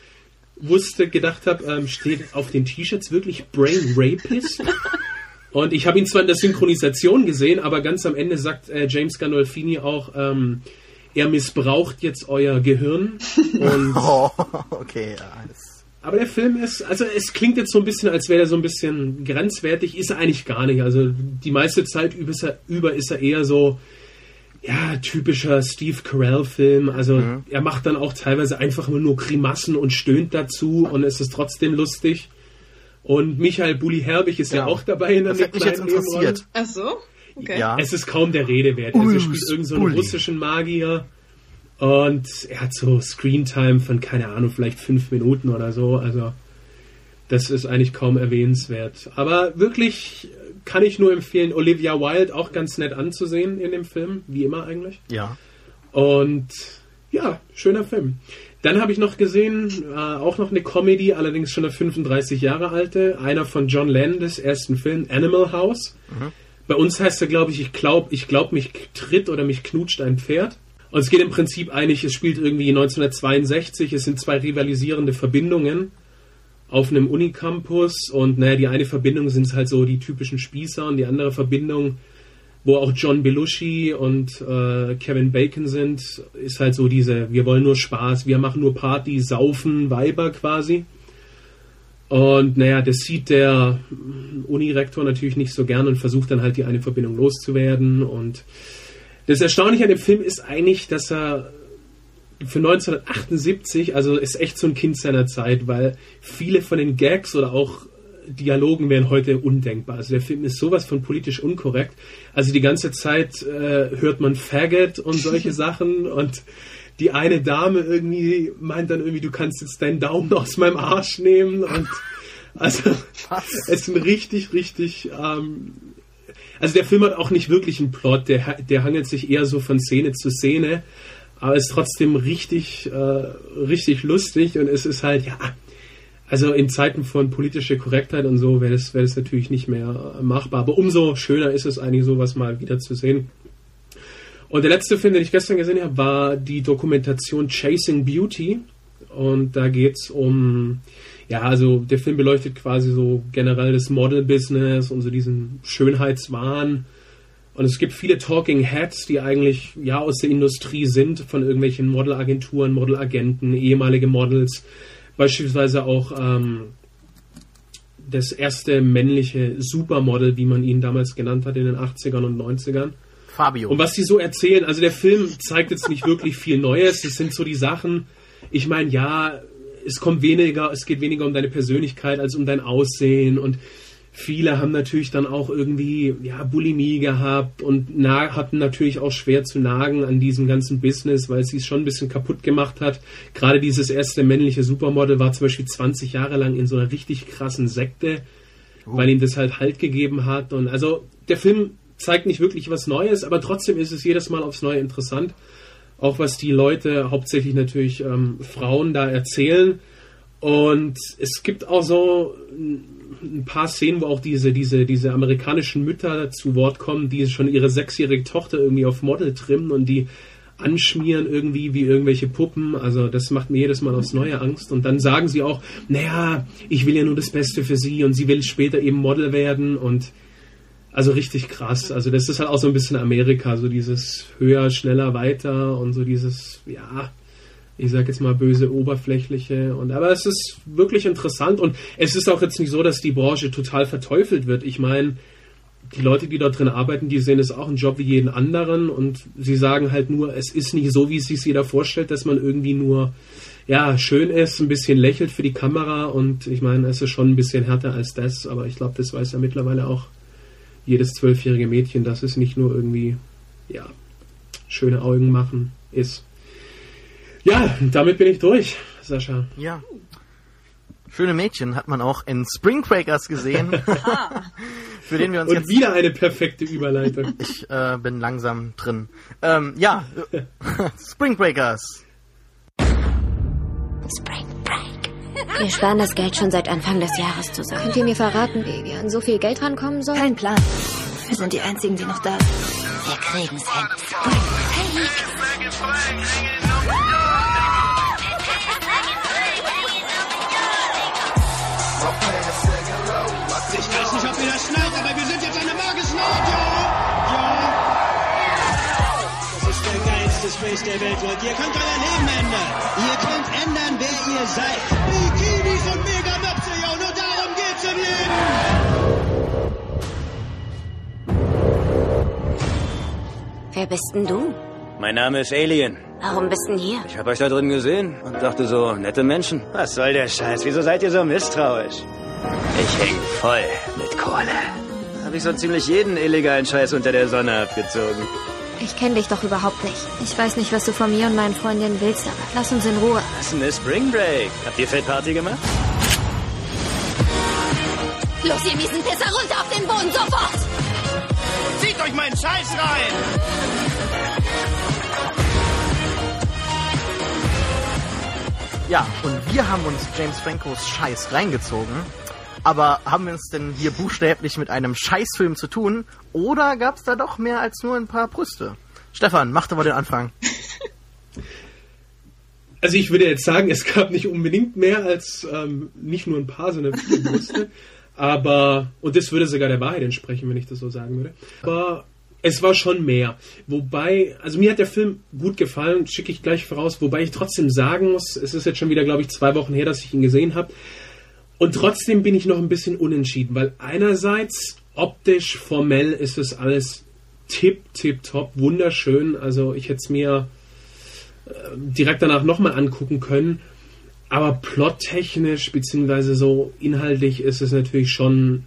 wusste, gedacht habe, ähm, steht auf den T-Shirts wirklich Brain Rapist? Und ich habe ihn zwar in der Synchronisation gesehen, aber ganz am Ende sagt äh, James Gandolfini auch, ähm, er missbraucht jetzt euer Gehirn. Und Oh, okay. Das, aber der Film ist, also es klingt jetzt so ein bisschen, als wäre er so ein bisschen grenzwertig, ist er eigentlich gar nicht. Also die meiste Zeit über ist er, über ist er eher so, ja, typischer Steve Carell-Film. Also er macht dann auch teilweise einfach immer nur Grimassen und stöhnt dazu und es ist trotzdem lustig. Und Michael Bulli Herbig ist ja, Ja. auch dabei in der das hat mich jetzt interessiert. Ach so? Okay. Ja. Es ist kaum der Rede wert. Also er spielt irgendeinen so einen russischen Magier und er hat so Screentime von, keine Ahnung, vielleicht fünf Minuten oder so. Also das ist eigentlich kaum erwähnenswert. Aber wirklich kann ich nur empfehlen, Olivia Wilde auch ganz nett anzusehen in dem Film, wie immer eigentlich. Ja. Und ja, schöner Film. Dann habe ich noch gesehen, äh, auch noch eine Comedy, allerdings schon eine 35 Jahre alte, einer von John Landis ersten Film, Animal House. Bei uns heißt er, glaube ich, ich glaube, ich glaub, mich tritt oder mich knutscht ein Pferd. Und es geht im Prinzip eigentlich, es spielt irgendwie 1962, es sind zwei rivalisierende Verbindungen auf einem Unicampus und naja, die eine Verbindung sind halt so die typischen Spießer und die andere Verbindung, wo auch John Belushi und äh, Kevin Bacon sind, ist halt so diese, wir wollen nur Spaß, wir machen nur Party, saufen, Weiber quasi. Und naja, das sieht der Unirektor natürlich nicht so gern und versucht dann halt die eine Verbindung loszuwerden. Und das Erstaunliche an dem Film ist eigentlich, dass er für 1978, also ist echt so ein Kind seiner Zeit, weil viele von den Gags oder auch Dialogen wären heute undenkbar. Also der Film ist sowas von politisch unkorrekt. Also die ganze Zeit äh, hört man Faggot und solche Sachen und die eine Dame irgendwie meint dann irgendwie, du kannst jetzt deinen Daumen aus meinem Arsch nehmen und also es sind richtig, richtig ähm, also der Film hat auch nicht wirklich einen Plot, der, der hangelt sich eher so von Szene zu Szene, aber ist trotzdem richtig, äh, richtig lustig und es ist halt, ja, also in Zeiten von politischer Korrektheit und so wäre das, wäre das natürlich nicht mehr äh, machbar, aber umso schöner ist es eigentlich sowas mal wieder zu sehen. Und der letzte Film, den ich gestern gesehen habe, war die Dokumentation Chasing Beauty. Und da geht's um, ja, also der Film beleuchtet quasi so generell das Model-Business und so diesen Schönheitswahn. Und es gibt viele Talking Heads, die eigentlich ja aus der Industrie sind, von irgendwelchen Modelagenturen, Modelagenten, ehemalige Models. Beispielsweise auch ähm, das erste männliche Supermodel, wie man ihn damals genannt hat in den 80ern und 90ern. Fabio. Und was die so erzählen, also der Film zeigt jetzt nicht wirklich viel Neues. Das sind so die Sachen. Ich meine, ja, es kommt weniger, es geht weniger um deine Persönlichkeit als um dein Aussehen und viele haben natürlich dann auch irgendwie ja Bulimie gehabt und na, hatten natürlich auch schwer zu nagen an diesem ganzen Business, weil sie es schon ein bisschen kaputt gemacht hat. Gerade dieses erste männliche Supermodel war zum Beispiel 20 Jahre lang in so einer richtig krassen Sekte, weil ihm das halt Halt gegeben hat. Und also der Film zeigt nicht wirklich was Neues, aber trotzdem ist es jedes Mal aufs Neue interessant. Auch was die Leute, hauptsächlich natürlich ähm, Frauen, da erzählen. Und es gibt auch so ein paar Szenen, wo auch diese, diese, diese amerikanischen Mütter zu Wort kommen, die schon ihre sechsjährige Tochter irgendwie auf Model trimmen und die anschmieren irgendwie wie irgendwelche Puppen. Also das macht mir jedes Mal aufs Neue Angst. Und dann sagen sie auch, naja, ich will ja nur das Beste für sie und sie will später eben Model werden und also richtig krass. Also das ist halt auch so ein bisschen Amerika, so dieses höher, schneller, weiter und so dieses, ja, ich sag jetzt mal böse Oberflächliche. Und aber es ist wirklich interessant und es ist auch jetzt nicht so, dass die Branche total verteufelt wird. Ich meine, die Leute, die dort drin arbeiten, die sehen es auch einen Job wie jeden anderen und sie sagen halt nur, es ist nicht so, wie es sich jeder vorstellt, dass man irgendwie nur ja schön ist, ein bisschen lächelt für die Kamera und ich meine, es ist schon ein bisschen härter als das, aber ich glaube, das weiß ja mittlerweile auch jedes zwölfjährige Mädchen, dass es nicht nur irgendwie ja schöne Augen machen ist. Ja, damit bin ich durch, Sascha. Ja. Schöne Mädchen hat man auch in Spring Breakers gesehen, für den wir uns Und jetzt wieder eine perfekte Überleitung. Ich äh, bin langsam drin. Ähm, ja, Spring Breakers. Spring Break. Wir sparen das Geld schon seit Anfang des Jahres zusammen. Könnt ihr mir verraten, wie wir an so viel Geld rankommen sollen? Kein Plan. Wir sind die Einzigen, die noch da sind. Wir kriegen's hin. Spring Break. Face der Welt wollt. Ihr könnt euer Leben ändern. Ihr könnt ändern, wer ihr seid. Bikinis und Megamöpse, ja, nur darum geht's im Leben. Wer bist denn du? Mein Name ist Alien. Warum bist denn hier? Ich habe euch da drin gesehen und dachte so, nette Menschen. Was soll der Scheiß? Wieso seid ihr so misstrauisch? Ich häng voll mit Kohle. Habe ich so ziemlich jeden illegalen Scheiß unter der Sonne abgezogen. Ich kenne dich doch überhaupt nicht. Ich weiß nicht, was du von mir und meinen Freundinnen willst, aber lass uns in Ruhe. Was ist denn Spring Break? Habt ihr Feldparty gemacht? Los, ihr miesen Pisser, runter auf den Boden, sofort! Zieht euch meinen Scheiß rein! Ja, und wir haben uns James Francos Scheiß reingezogen. Aber haben wir es denn hier buchstäblich mit einem Scheißfilm zu tun? Oder gab es da doch mehr als nur ein paar Brüste? Stefan, mach doch mal den Anfang. Also ich würde jetzt sagen, es gab nicht unbedingt mehr als ähm, nicht nur ein paar, sondern viele Brüste. aber, und das würde sogar der Wahrheit entsprechen, wenn ich das so sagen würde. Aber es war schon mehr. Wobei, also mir hat der Film gut gefallen, schicke ich gleich voraus, wobei ich trotzdem sagen muss, es ist jetzt schon wieder, glaube ich, zwei Wochen her, dass ich ihn gesehen habe. Und trotzdem bin ich noch ein bisschen unentschieden, weil einerseits optisch, formell ist es alles tipp, tipp, top, wunderschön. Also ich hätte es mir äh, direkt danach nochmal angucken können. Aber plottechnisch, beziehungsweise so inhaltlich ist es natürlich schon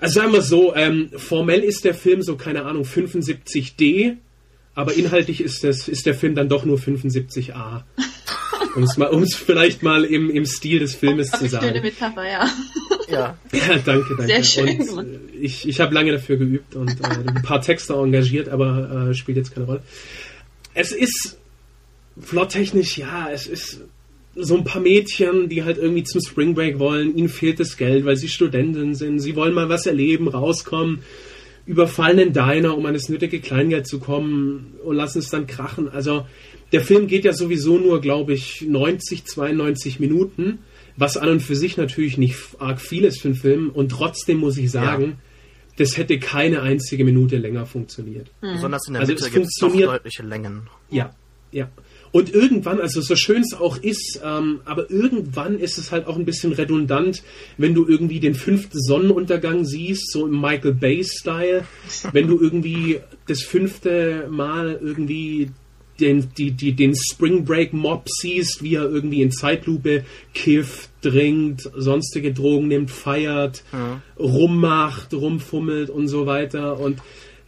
also sagen wir so, ähm, formell ist der Film so, keine Ahnung, 75D, aber inhaltlich ist, das, ist der Film dann doch nur 75A. Um es mal, vielleicht mal im, im Stil des Filmes zu sagen. Schöne Metapher, ja. Ja. ja, danke, danke. Sehr schön. Und, äh, ich ich habe lange dafür geübt und äh, ein paar Texte engagiert, aber äh, spielt jetzt keine Rolle. Es ist plottechnisch, ja, es ist so ein paar Mädchen, die halt irgendwie zum Spring Break wollen, ihnen fehlt das Geld, weil sie Studenten sind, sie wollen mal was erleben, rauskommen, überfallen den Diner, um an das nötige Kleingeld zu kommen und lassen es dann krachen. Also der Film geht ja sowieso nur, glaube ich, 90, 92 Minuten, was an und für sich natürlich nicht arg viel ist für einen Film und trotzdem muss ich sagen, ja. das hätte keine einzige Minute länger funktioniert. Mhm. Besonders in der also Mitte gibt es deutliche Längen. Ja, ja. Und irgendwann, also so schön es auch ist, ähm, aber irgendwann ist es halt auch ein bisschen redundant, wenn du irgendwie den fünften Sonnenuntergang siehst, so im Michael Bay-Style, wenn du irgendwie das fünfte Mal irgendwie den, die, die, den Spring Break Mob siehst, wie er irgendwie in Zeitlupe kifft, trinkt, sonstige Drogen nimmt, feiert, ja. rummacht, rumfummelt und so weiter. Und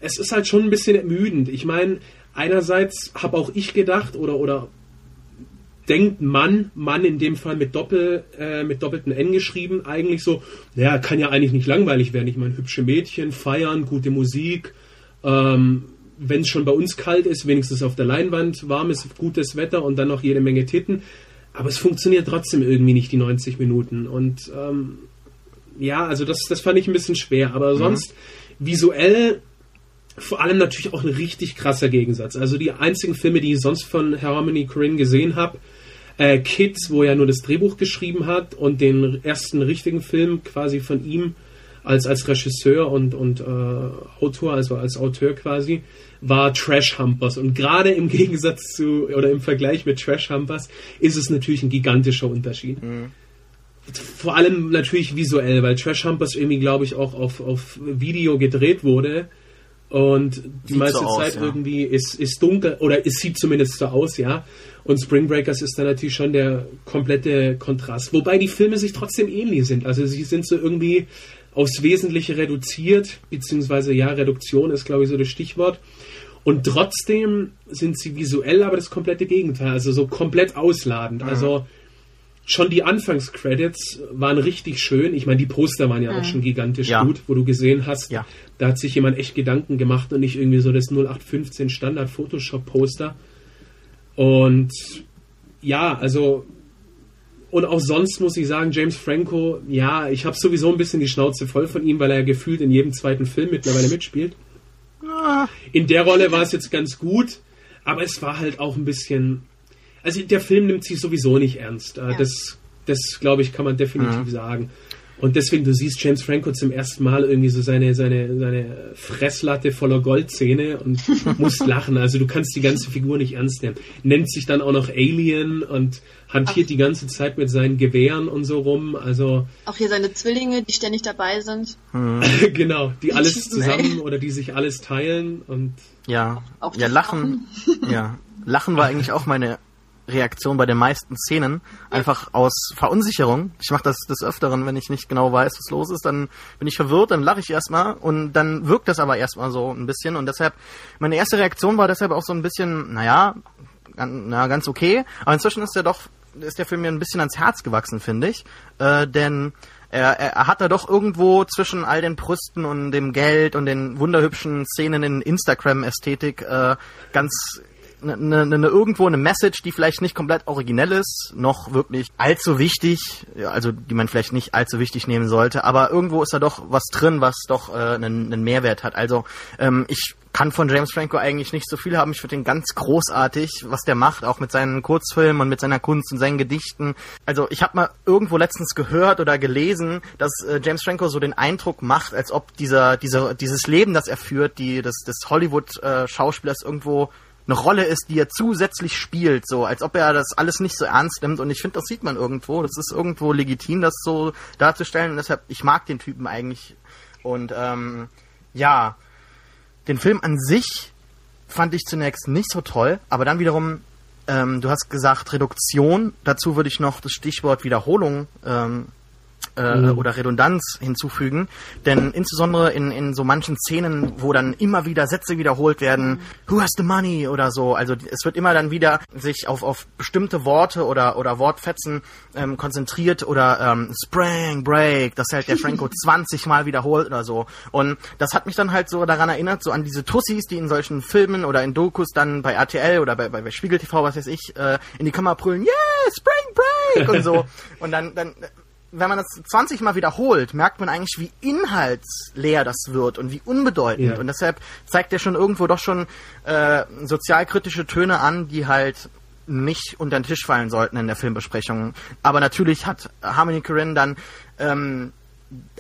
es ist halt schon ein bisschen ermüdend. Ich meine, einerseits habe auch ich gedacht oder oder denkt Mann, Mann in dem Fall mit Doppel, äh, mit doppelten N geschrieben, eigentlich so, naja, kann ja eigentlich nicht langweilig werden. Ich meine, hübsche Mädchen, feiern, gute Musik, ähm, wenn es schon bei uns kalt ist, wenigstens auf der Leinwand, warmes, gutes Wetter und dann noch jede Menge Titten. Aber es funktioniert trotzdem irgendwie nicht die 90 Minuten. Und ähm, ja, also das, das fand ich ein bisschen schwer. Aber mhm. sonst visuell vor allem natürlich auch ein richtig krasser Gegensatz. Also die einzigen Filme, die ich sonst von Harmony Korine gesehen habe, äh, Kids, wo er nur das Drehbuch geschrieben hat und den ersten richtigen Film quasi von ihm als, als Regisseur und, und äh, Autor, also als Autor quasi, war Trash Humpers. Und gerade im Gegensatz zu, oder im Vergleich mit Trash Humpers, ist es natürlich ein gigantischer Unterschied. Mhm. Vor allem natürlich visuell, weil Trash Humpers irgendwie, glaube ich, auch auf, auf Video gedreht wurde und die sieht meiste so Zeit aus, ja. irgendwie ist, ist dunkel, oder es sieht zumindest so aus, ja. Und Spring Breakers ist dann natürlich schon der komplette Kontrast. Wobei die Filme sich trotzdem ähnlich sind. Also sie sind so irgendwie aufs Wesentliche reduziert, beziehungsweise ja, Reduktion ist, glaube ich, so das Stichwort. Und trotzdem sind sie visuell aber das komplette Gegenteil, also so komplett ausladend. Mhm. Also schon die Anfangscredits waren richtig schön. Ich meine, die Poster waren ja mhm. auch schon gigantisch ja. gut, wo du gesehen hast, ja. da hat sich jemand echt Gedanken gemacht und nicht irgendwie so das 0815 Standard Photoshop Poster. Und ja, also und auch sonst muss ich sagen, James Franco, ja, ich habe sowieso ein bisschen die Schnauze voll von ihm, weil er gefühlt in jedem zweiten Film mittlerweile mitspielt. Ah. In der Rolle war es jetzt ganz gut, aber es war halt auch ein bisschen also der Film nimmt sich sowieso nicht ernst. Äh, ja. Das, das glaube ich, kann man definitiv mhm. sagen. Und deswegen, du siehst James Franco zum ersten Mal irgendwie so seine, seine, seine Fresslatte voller Goldzähne und musst lachen. Also du kannst die ganze Figur nicht ernst nehmen. Nennt sich dann auch noch Alien und hantiert die ganze Zeit mit seinen Gewehren und so rum. Also Auch hier seine Zwillinge, die ständig dabei sind. genau, die alles ey. zusammen oder die sich alles teilen und Ja, Auch ja, Lachen, ja, Lachen war eigentlich auch meine Reaktion bei den meisten Szenen. Einfach aus Verunsicherung. Ich mache das des Öfteren, wenn ich nicht genau weiß, was los ist, dann bin ich verwirrt, dann lache ich erstmal und dann wirkt das aber erstmal so ein bisschen und deshalb, meine erste Reaktion war deshalb auch so ein bisschen, naja, na, ganz okay, aber inzwischen ist der doch, ist der Film mir ein bisschen ans Herz gewachsen, finde ich, äh, denn er, er, er hat da doch irgendwo zwischen all den Brüsten und dem Geld und den wunderhübschen Szenen in Instagram-Ästhetik äh, ganz ne, ne, ne, irgendwo eine Message, die vielleicht nicht komplett originell ist, noch wirklich allzu wichtig, also die man vielleicht nicht allzu wichtig nehmen sollte, aber irgendwo ist da doch was drin, was doch äh, einen, einen Mehrwert hat. Also ähm, ich kann von James Franco eigentlich nicht so viel haben. Ich finde ihn ganz großartig, was der macht, auch mit seinen Kurzfilmen und mit seiner Kunst und seinen Gedichten. Also ich habe mal irgendwo letztens gehört oder gelesen, dass äh, James Franco so den Eindruck macht, als ob dieser, dieser dieses Leben, das er führt, die des, des Hollywood-Schauspielers irgendwo eine Rolle ist, die er zusätzlich spielt, so als ob er das alles nicht so ernst nimmt. Und ich finde, das sieht man irgendwo. Das ist irgendwo legitim, das so darzustellen. Und deshalb, ich mag den Typen eigentlich. Und ähm, ja, den Film an sich fand ich zunächst nicht so toll, aber dann wiederum, ähm, du hast gesagt Reduktion. Dazu würde ich noch das Stichwort Wiederholung ähm, äh, Mhm. oder Redundanz hinzufügen. Denn insbesondere in, in so manchen Szenen, wo dann immer wieder Sätze wiederholt werden, who has the money oder so, also es wird immer dann wieder sich auf, auf bestimmte Worte oder, oder Wortfetzen ähm, konzentriert oder ähm, Sprang, Break, das hält der Franco 20 Mal wiederholt oder so. Und das hat mich dann halt so daran erinnert, so an diese Tussis, die in solchen Filmen oder in Dokus dann bei RTL oder bei, bei, bei Spiegel TV, was weiß ich, äh, in die Kamera brüllen, yeah, Spring Break und so. Und dann, dann wenn man das 20 Mal wiederholt, merkt man eigentlich, wie inhaltsleer das wird und wie unbedeutend. Ja. Und deshalb zeigt er schon irgendwo doch schon äh, sozialkritische Töne an, die halt nicht unter den Tisch fallen sollten in der Filmbesprechung. Aber natürlich hat Harmony Korine dann ähm,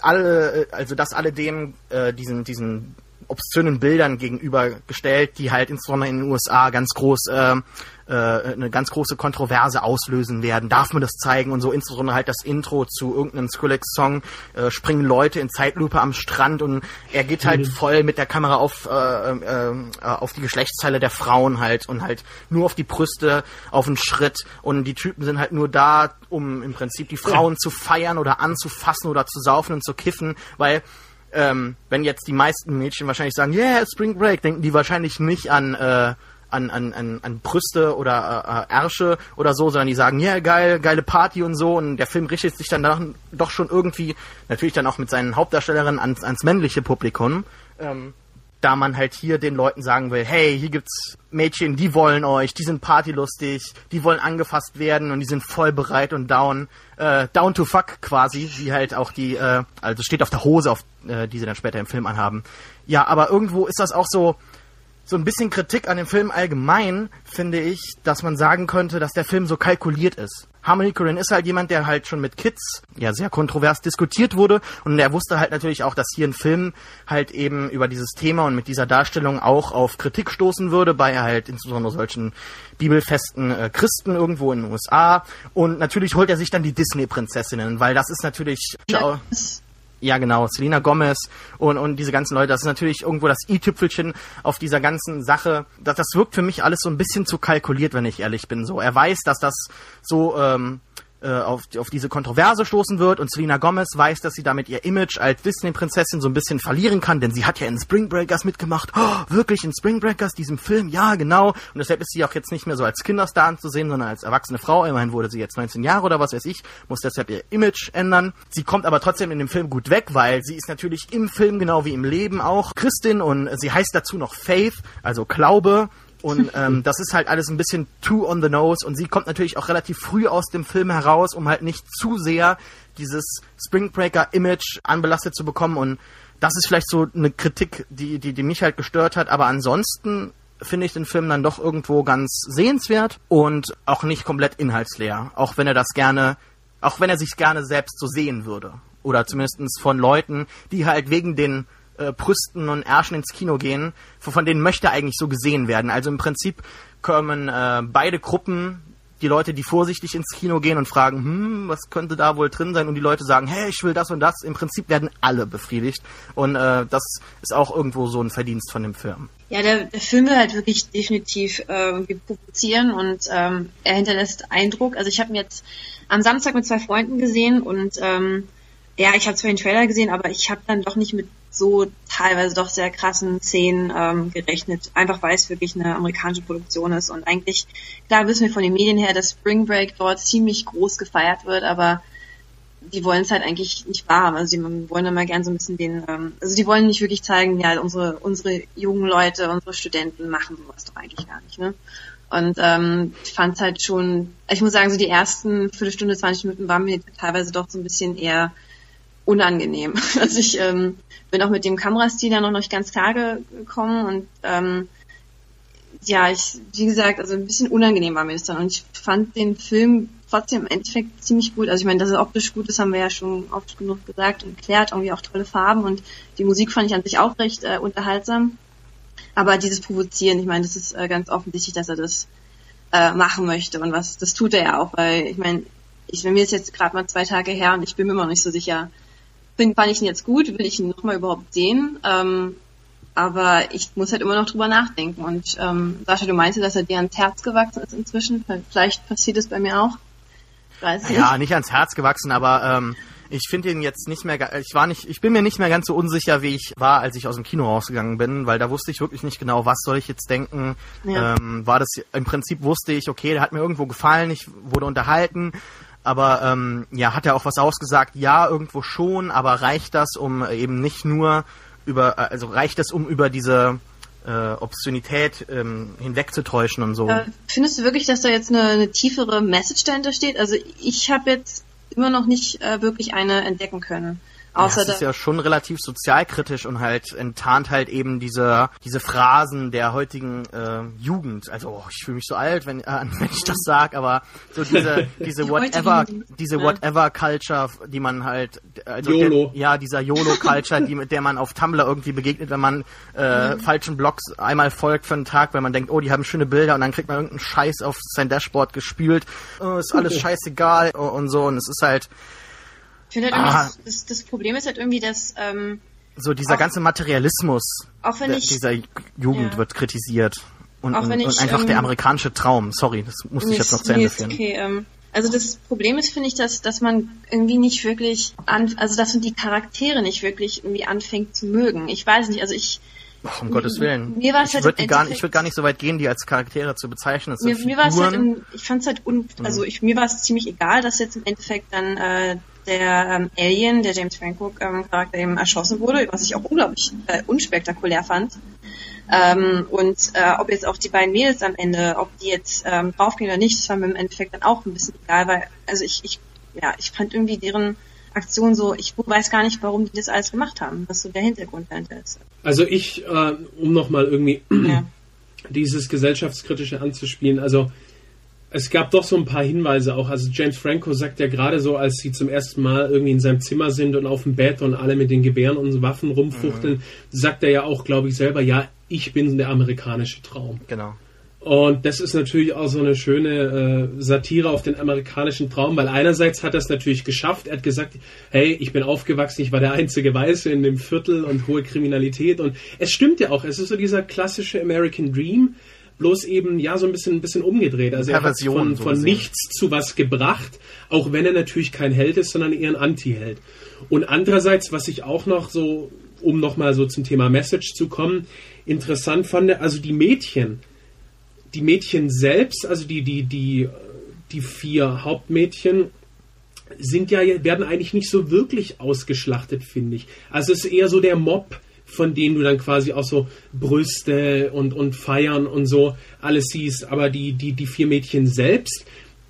alle, also das alledem äh, diesen, diesen obszönen Bildern gegenübergestellt, die halt insbesondere in den USA ganz groß äh, äh, eine ganz große Kontroverse auslösen werden. Darf man das zeigen? Und so insbesondere halt das Intro zu irgendeinem Skrillex-Song äh, springen Leute in Zeitlupe am Strand und er geht halt voll mit der Kamera auf äh, äh, äh, auf die Geschlechtsteile der Frauen halt und halt nur auf die Brüste auf einen Schritt. Und die Typen sind halt nur da, um im Prinzip die Frauen zu feiern oder anzufassen oder zu saufen und zu kiffen, weil ähm, wenn jetzt die meisten Mädchen wahrscheinlich sagen, yeah, Spring Break, denken die wahrscheinlich nicht an, äh, an, an, an, an Brüste oder äh, äh, Ärsche oder so, sondern die sagen, yeah, geil, geile Party und so. Und der Film richtet sich dann doch, doch schon irgendwie, natürlich dann auch mit seinen Hauptdarstellerinnen ans, ans männliche Publikum. Ähm, da man halt hier den Leuten sagen will, hey, hier gibt's Mädchen, die wollen euch, die sind partylustig, die wollen angefasst werden und die sind voll bereit und down, äh, down to fuck quasi, wie halt auch die, äh, also steht auf der Hose, auf, äh, die sie dann später im Film anhaben. Ja, aber irgendwo ist das auch so, so ein bisschen Kritik an dem Film allgemein, finde ich, dass man sagen könnte, dass der Film so kalkuliert ist. Harmony Korine ist halt jemand, der halt schon mit Kids ja sehr kontrovers diskutiert wurde und er wusste halt natürlich auch, dass hier ein Film halt eben über dieses Thema und mit dieser Darstellung auch auf Kritik stoßen würde bei halt insbesondere solchen bibelfesten äh, Christen irgendwo in den USA und natürlich holt er sich dann die Disney-Prinzessinnen, weil das ist natürlich ja, genau, Selena Gomez und, und diese ganzen Leute, das ist natürlich irgendwo das i-Tüpfelchen auf dieser ganzen Sache. Das, das wirkt für mich alles so ein bisschen zu kalkuliert, wenn ich ehrlich bin. So, er weiß, dass das so ähm, äh, auf, auf diese Kontroverse stoßen wird und Selena Gomez weiß, dass sie damit ihr Image als Disney-Prinzessin so ein bisschen verlieren kann, denn sie hat ja in Spring Breakers mitgemacht. Oh, wirklich in Spring Breakers, diesem Film? Ja, genau. Und deshalb ist sie auch jetzt nicht mehr so als Kinderstar anzusehen, sondern als erwachsene Frau. Immerhin wurde sie jetzt 19 Jahre oder was weiß ich, muss deshalb ihr Image ändern. Sie kommt aber trotzdem in dem Film gut weg, weil sie ist natürlich im Film genau wie im Leben auch Christin und sie heißt dazu noch Faith, also Glaube. Und ähm, das ist halt alles ein bisschen too on the nose. Und sie kommt natürlich auch relativ früh aus dem Film heraus, um halt nicht zu sehr dieses Spring Breaker-Image anbelastet zu bekommen. Und das ist vielleicht so eine Kritik, die, die, die mich halt gestört hat. Aber ansonsten finde ich den Film dann doch irgendwo ganz sehenswert und auch nicht komplett inhaltsleer. Auch wenn er das gerne, auch wenn er sich gerne selbst so sehen würde. oder zumindest von Leuten, die halt wegen den äh, Brüsten und Ärschen ins Kino gehen, von denen möchte eigentlich so gesehen werden. Also im Prinzip kommen äh, beide Gruppen die Leute, die vorsichtig ins Kino gehen und fragen, hm, was könnte da wohl drin sein? Und die Leute sagen, hey, ich will das und das. Im Prinzip werden alle befriedigt. Und äh, das ist auch irgendwo so ein Verdienst von dem Film. Ja, der, der Film will halt wirklich definitiv äh, provozieren und ähm, er hinterlässt Eindruck. Also ich habe ihn jetzt am Samstag mit zwei Freunden gesehen und ähm, ja, ich habe zwar den Trailer gesehen, aber ich habe dann doch nicht mit so teilweise doch sehr krassen Szenen ähm, gerechnet, einfach weil es wirklich eine amerikanische Produktion ist und eigentlich, klar wissen wir von den Medien her, dass Spring Break dort ziemlich groß gefeiert wird, aber die wollen es halt eigentlich nicht wahr haben. Also die wollen immer gern so ein bisschen den, ähm, also die wollen nicht wirklich zeigen, ja, unsere, unsere jungen Leute, unsere Studenten machen sowas doch eigentlich gar nicht, ne? Und ähm, ich fand es halt schon, ich muss sagen, so die ersten Viertelstunde, 20 Minuten waren mir teilweise doch so ein bisschen eher unangenehm. Also ich ähm, bin auch mit dem Kamerastil dann noch nicht ganz klar gekommen und ähm, ja, ich, wie gesagt, also ein bisschen unangenehm war mir das dann und ich fand den Film trotzdem im Endeffekt ziemlich gut. Also ich meine, dass er optisch gut ist, haben wir ja schon oft genug gesagt und erklärt, irgendwie auch tolle Farben und die Musik fand ich an sich auch recht äh, unterhaltsam. Aber dieses Provozieren, ich meine, das ist äh, ganz offensichtlich, dass er das äh, machen möchte und was, das tut er ja auch, weil ich meine, ich, bei mir ist jetzt gerade mal zwei Tage her und ich bin mir immer noch nicht so sicher, bin, fand ich ihn jetzt gut, will ich ihn nochmal überhaupt sehen, ähm, aber ich muss halt immer noch drüber nachdenken und ähm, Sascha, du meinst, dass er dir ans Herz gewachsen ist inzwischen, vielleicht passiert es bei mir auch. Weiß nicht. Ja, nicht ans Herz gewachsen, aber ähm, ich finde ihn jetzt nicht mehr, ich war nicht, ich bin mir nicht mehr ganz so unsicher, wie ich war, als ich aus dem Kino rausgegangen bin, weil da wusste ich wirklich nicht genau, was soll ich jetzt denken. Ja. Ähm, war das, im Prinzip wusste ich, okay, der hat mir irgendwo gefallen, ich wurde unterhalten, aber ähm, ja, hat er auch was ausgesagt? Ja, irgendwo schon, aber reicht das, um eben nicht nur über, äh, also reicht das, um über diese äh, Obszönität ähm, hinwegzutäuschen und so? Äh, findest du wirklich, dass da jetzt eine, eine tiefere Message dahinter steht? Also ich habe jetzt immer noch nicht äh, wirklich eine entdecken können. Außer ja, das ist ja schon relativ sozialkritisch und halt enttarnt halt eben diese diese Phrasen der heutigen äh, Jugend. Also oh, ich fühle mich so alt, wenn, äh, wenn ich das sag, aber so diese diese die whatever diese whatever Culture, die man halt also YOLO. Der, ja dieser YOLO Culture, die mit der man auf Tumblr irgendwie begegnet, wenn man äh, mhm. falschen Blogs einmal folgt für einen Tag, weil man denkt, oh die haben schöne Bilder und dann kriegt man irgendeinen Scheiß auf sein Dashboard gespült, oh, ist alles scheißegal und so und es ist halt finde halt ah. das, das, Problem ist halt irgendwie, dass ähm, so dieser auch, ganze Materialismus wenn ich, dieser Jugend ja. wird kritisiert und, und, ich, und einfach ähm, der amerikanische Traum. Sorry, das musste ich jetzt noch zu Ende führen. Okay, ähm, also das Problem ist, finde ich, dass, dass man irgendwie nicht wirklich an, also dass man die Charaktere nicht wirklich irgendwie anfängt zu mögen. Ich weiß nicht, also ich Ach, um Gottes Willen. Mir war es halt gar, ich würde gar nicht so weit gehen, die als Charaktere zu bezeichnen. Mir, mir war es halt, im, ich fand es halt, un, also ich, mir war es ziemlich egal, dass jetzt im Endeffekt dann äh, der ähm, Alien, der James Franco ähm, Charakter eben erschossen wurde, was ich auch unglaublich äh, unspektakulär fand. Ähm, und äh, ob jetzt auch die beiden Mädels am Ende, ob die jetzt ähm, draufgehen oder nicht, das war mir im Endeffekt dann auch ein bisschen egal, weil, also ich, ich, ja, ich fand irgendwie deren Aktion so, ich weiß gar nicht, warum die das alles gemacht haben, was so der Hintergrund dahinter ist. Also ich, äh, um nochmal irgendwie ja. dieses Gesellschaftskritische anzuspielen, also es gab doch so ein paar Hinweise auch. Also James Franco sagt ja gerade so, als sie zum ersten Mal irgendwie in seinem Zimmer sind und auf dem Bett und alle mit den Gewehren und Waffen rumfuchteln, mhm. sagt er ja auch, glaube ich, selber, ja, ich bin der amerikanische Traum. Genau. Und das ist natürlich auch so eine schöne äh, Satire auf den amerikanischen Traum, weil einerseits hat er es natürlich geschafft. Er hat gesagt, hey, ich bin aufgewachsen, ich war der einzige Weiße in dem Viertel und hohe Kriminalität. Und es stimmt ja auch, es ist so dieser klassische American Dream, bloß eben ja so ein bisschen ein bisschen umgedreht. Also er hat von, von nichts zu was gebracht, auch wenn er natürlich kein Held ist, sondern eher ein Anti-Held. Und andererseits, was ich auch noch so, um nochmal so zum Thema Message zu kommen, interessant fand, also die Mädchen, die Mädchen selbst, also die, die, die, die vier Hauptmädchen, sind ja, werden eigentlich nicht so wirklich ausgeschlachtet, finde ich. Also es ist eher so der Mob, von denen du dann quasi auch so Brüste und, und Feiern und so alles siehst. Aber die, die, die vier Mädchen selbst,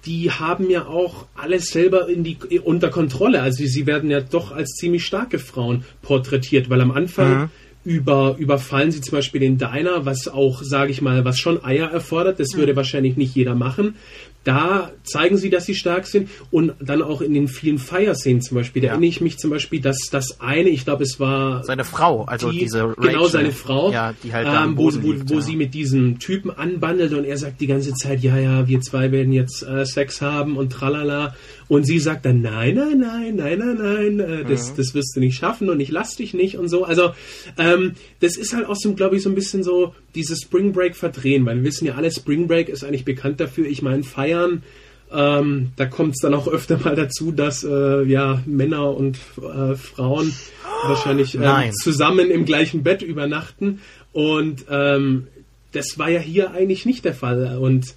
die haben ja auch alles selber in die, unter Kontrolle. Also sie werden ja doch als ziemlich starke Frauen porträtiert, weil am Anfang mhm. über, überfallen sie zum Beispiel den Diner, was auch, sage ich mal, was schon Eier erfordert. Das mhm. würde wahrscheinlich nicht jeder machen. Da zeigen sie, dass sie stark sind und dann auch in den vielen Fire-Szenen zum Beispiel. Da Ja. erinnere ich mich zum Beispiel, dass das eine, ich glaube, es war Seine Frau, also die, diese Rachel. genau seine Frau, Ja, die halt ähm, wo, wo, liegt, wo ja. sie mit diesem Typen anbandelt und er sagt die ganze Zeit, ja, ja, wir zwei werden jetzt äh, Sex haben und tralala. Und sie sagt dann, nein, nein, nein, nein, nein, nein, äh, das, Mhm. das wirst du nicht schaffen und ich lass dich nicht und so. Also ähm, das ist halt auch so, glaube ich, so ein bisschen so dieses Spring Break verdrehen, weil wir wissen ja alle, Spring Break ist eigentlich bekannt dafür, ich meine, feiern, ähm, da kommt es dann auch öfter mal dazu, dass äh, ja Männer und äh, Frauen wahrscheinlich Nein. zusammen im gleichen Bett übernachten. Und ähm, das war ja hier eigentlich nicht der Fall. Und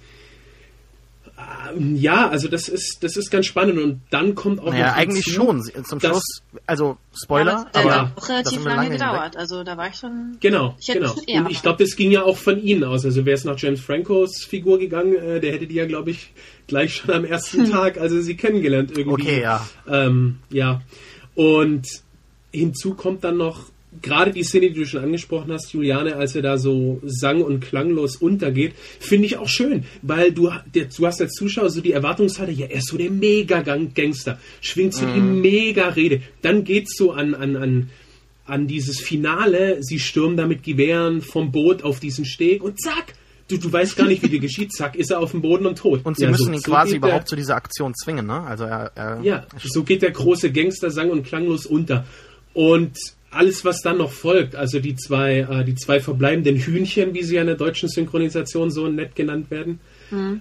ja, also das ist das ist ganz spannend. Und dann kommt auch Naja, noch eigentlich hinzu, schon. Zum dass- Schluss, also Spoiler, Ja, das aber hat auch da relativ lange hinweg. gedauert. Also da war ich schon. Genau, Ich hätte genau. Und ich glaube, das ging ja auch von Ihnen aus. Also wäre es nach James Francos Figur gegangen, äh, der hätte die ja, glaube ich, gleich schon am ersten Tag, also sie kennengelernt irgendwie. Okay, ja. Ähm, ja. Und hinzu kommt dann noch gerade die Szene, die du schon angesprochen hast, Juliane, als er da so sang- und klanglos untergeht, finde ich auch schön, weil du, der, du hast als Zuschauer so die Erwartungshaltung, ja, er ist so der Mega-Gangster, schwingt so die Mega-Rede. Dann geht's so an, an, an, an dieses Finale, sie stürmen da mit Gewehren vom Boot auf diesen Steg und zack, du, du weißt gar nicht, wie dir geschieht, zack, ist er auf dem Boden und tot. Und sie Ja, müssen so- ihn so quasi geht der- überhaupt zu dieser Aktion zwingen, ne? Also er, er ja, so geht der große Gangster sang- und klanglos unter. Und alles, was dann noch folgt, also die zwei, äh, die zwei verbleibenden Hühnchen, wie sie ja in der deutschen Synchronisation so nett genannt werden,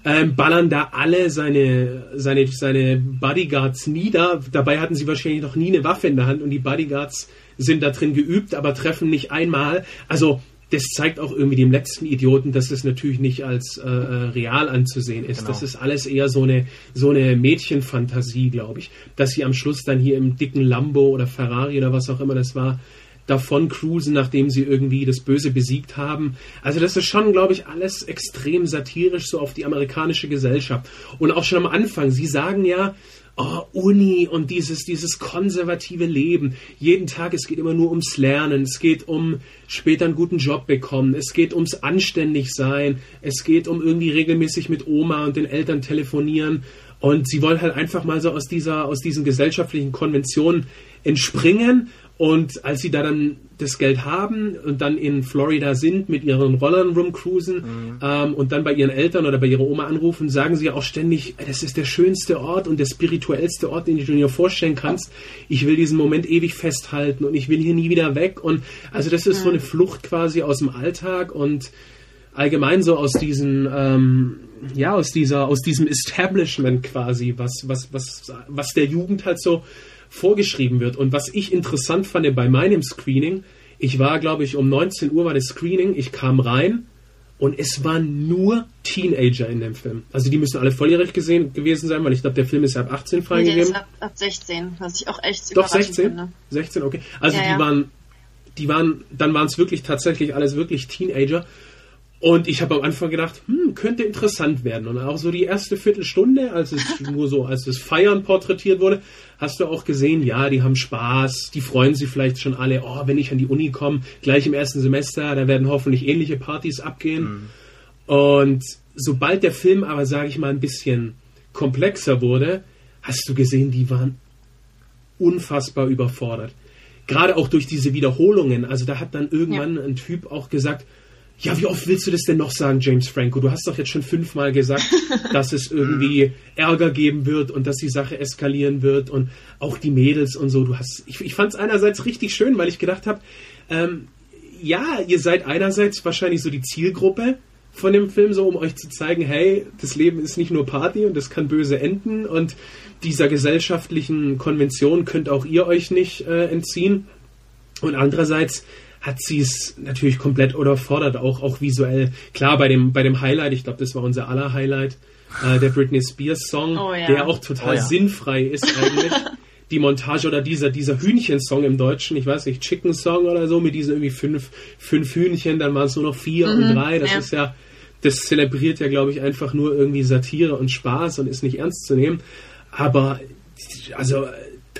ähm, ballern da alle seine, seine, seine Bodyguards nieder. Dabei hatten sie wahrscheinlich noch nie eine Waffe in der Hand und die Bodyguards sind da drin geübt, aber treffen nicht einmal. Also das zeigt auch irgendwie dem letzten Idioten, dass es natürlich nicht als äh, äh, real anzusehen ist. Genau. Das ist alles eher so eine so eine Mädchenfantasie, glaube ich, dass sie am Schluss dann hier im dicken Lambo oder Ferrari oder was auch immer das war davon cruisen, nachdem sie irgendwie das Böse besiegt haben. Also das ist schon, glaube ich, alles extrem satirisch so auf die amerikanische Gesellschaft. Und auch schon am Anfang, sie sagen ja, oh, Uni und dieses, dieses konservative Leben. Jeden Tag, es geht immer nur ums Lernen, es geht um später einen guten Job bekommen, es geht ums anständig sein, es geht um irgendwie regelmäßig mit Oma und den Eltern telefonieren. Und sie wollen halt einfach mal so aus dieser, aus diesen gesellschaftlichen Konventionen entspringen. Und als sie da dann das Geld haben und dann in Florida sind, mit ihren Rollern rumcruisen ähm, und dann bei ihren Eltern oder bei ihrer Oma anrufen, sagen sie ja auch ständig, das ist der schönste Ort und der spirituellste Ort, den du dir vorstellen kannst. Ich will diesen Moment ewig festhalten und ich will hier nie wieder weg. Und also das ist so eine Flucht quasi aus dem Alltag und allgemein so aus diesen ähm, ja aus dieser aus diesem Establishment quasi was was was was der Jugend halt so vorgeschrieben wird. Und was ich interessant fand bei meinem Screening ich war glaube ich um 19 Uhr war das Screening ich kam rein und es waren nur Teenager in dem Film. Also die müssen alle volljährig gesehen gewesen sein weil ich glaube der Film ist ab 18 Nee, der freigegeben. ist ab, ab 16, was ich auch echt doch überraschend 16 finde. 16 okay. Also Ja, die ja. waren die waren dann waren es wirklich tatsächlich alles wirklich Teenager und ich habe am Anfang gedacht, hm, könnte interessant werden. Und auch so die erste Viertelstunde, als es nur so, als das Feiern porträtiert wurde, hast du auch gesehen, ja, die haben Spaß, die freuen sich vielleicht schon alle, oh, wenn ich an die Uni komme, gleich im ersten Semester, da werden hoffentlich ähnliche Partys abgehen. Und sobald der Film aber, sage ich mal, ein bisschen komplexer wurde, hast du gesehen, die waren unfassbar überfordert. Gerade auch durch diese Wiederholungen. Also da hat dann irgendwann ein Typ auch gesagt, ja, wie oft willst du das denn noch sagen, James Franco? Du hast doch jetzt schon fünfmal gesagt, dass es irgendwie Ärger geben wird und dass die Sache eskalieren wird und auch die Mädels und so. Du hast, ich, ich fand es einerseits richtig schön, weil ich gedacht habe, ähm, ja, ihr seid einerseits wahrscheinlich so die Zielgruppe von dem Film, so um euch zu zeigen, hey, das Leben ist nicht nur Party und das kann böse enden und dieser gesellschaftlichen Konvention könnt auch ihr euch nicht äh, entziehen. Und andererseits hat sie es natürlich komplett überfordert, auch, auch visuell. Klar, bei dem, bei dem Highlight, ich glaube, das war unser aller Highlight, äh, der Britney Spears Song, Oh ja. der auch total Oh ja. sinnfrei ist eigentlich. Die Montage oder dieser, dieser Hühnchen-Song im Deutschen, ich weiß nicht, Chicken-Song oder so, mit diesen irgendwie fünf, fünf Hühnchen, dann waren es nur noch vier und drei. Das ja. ist ja, das zelebriert ja, glaube ich, einfach nur irgendwie Satire und Spaß und ist nicht ernst zu nehmen. Aber, also,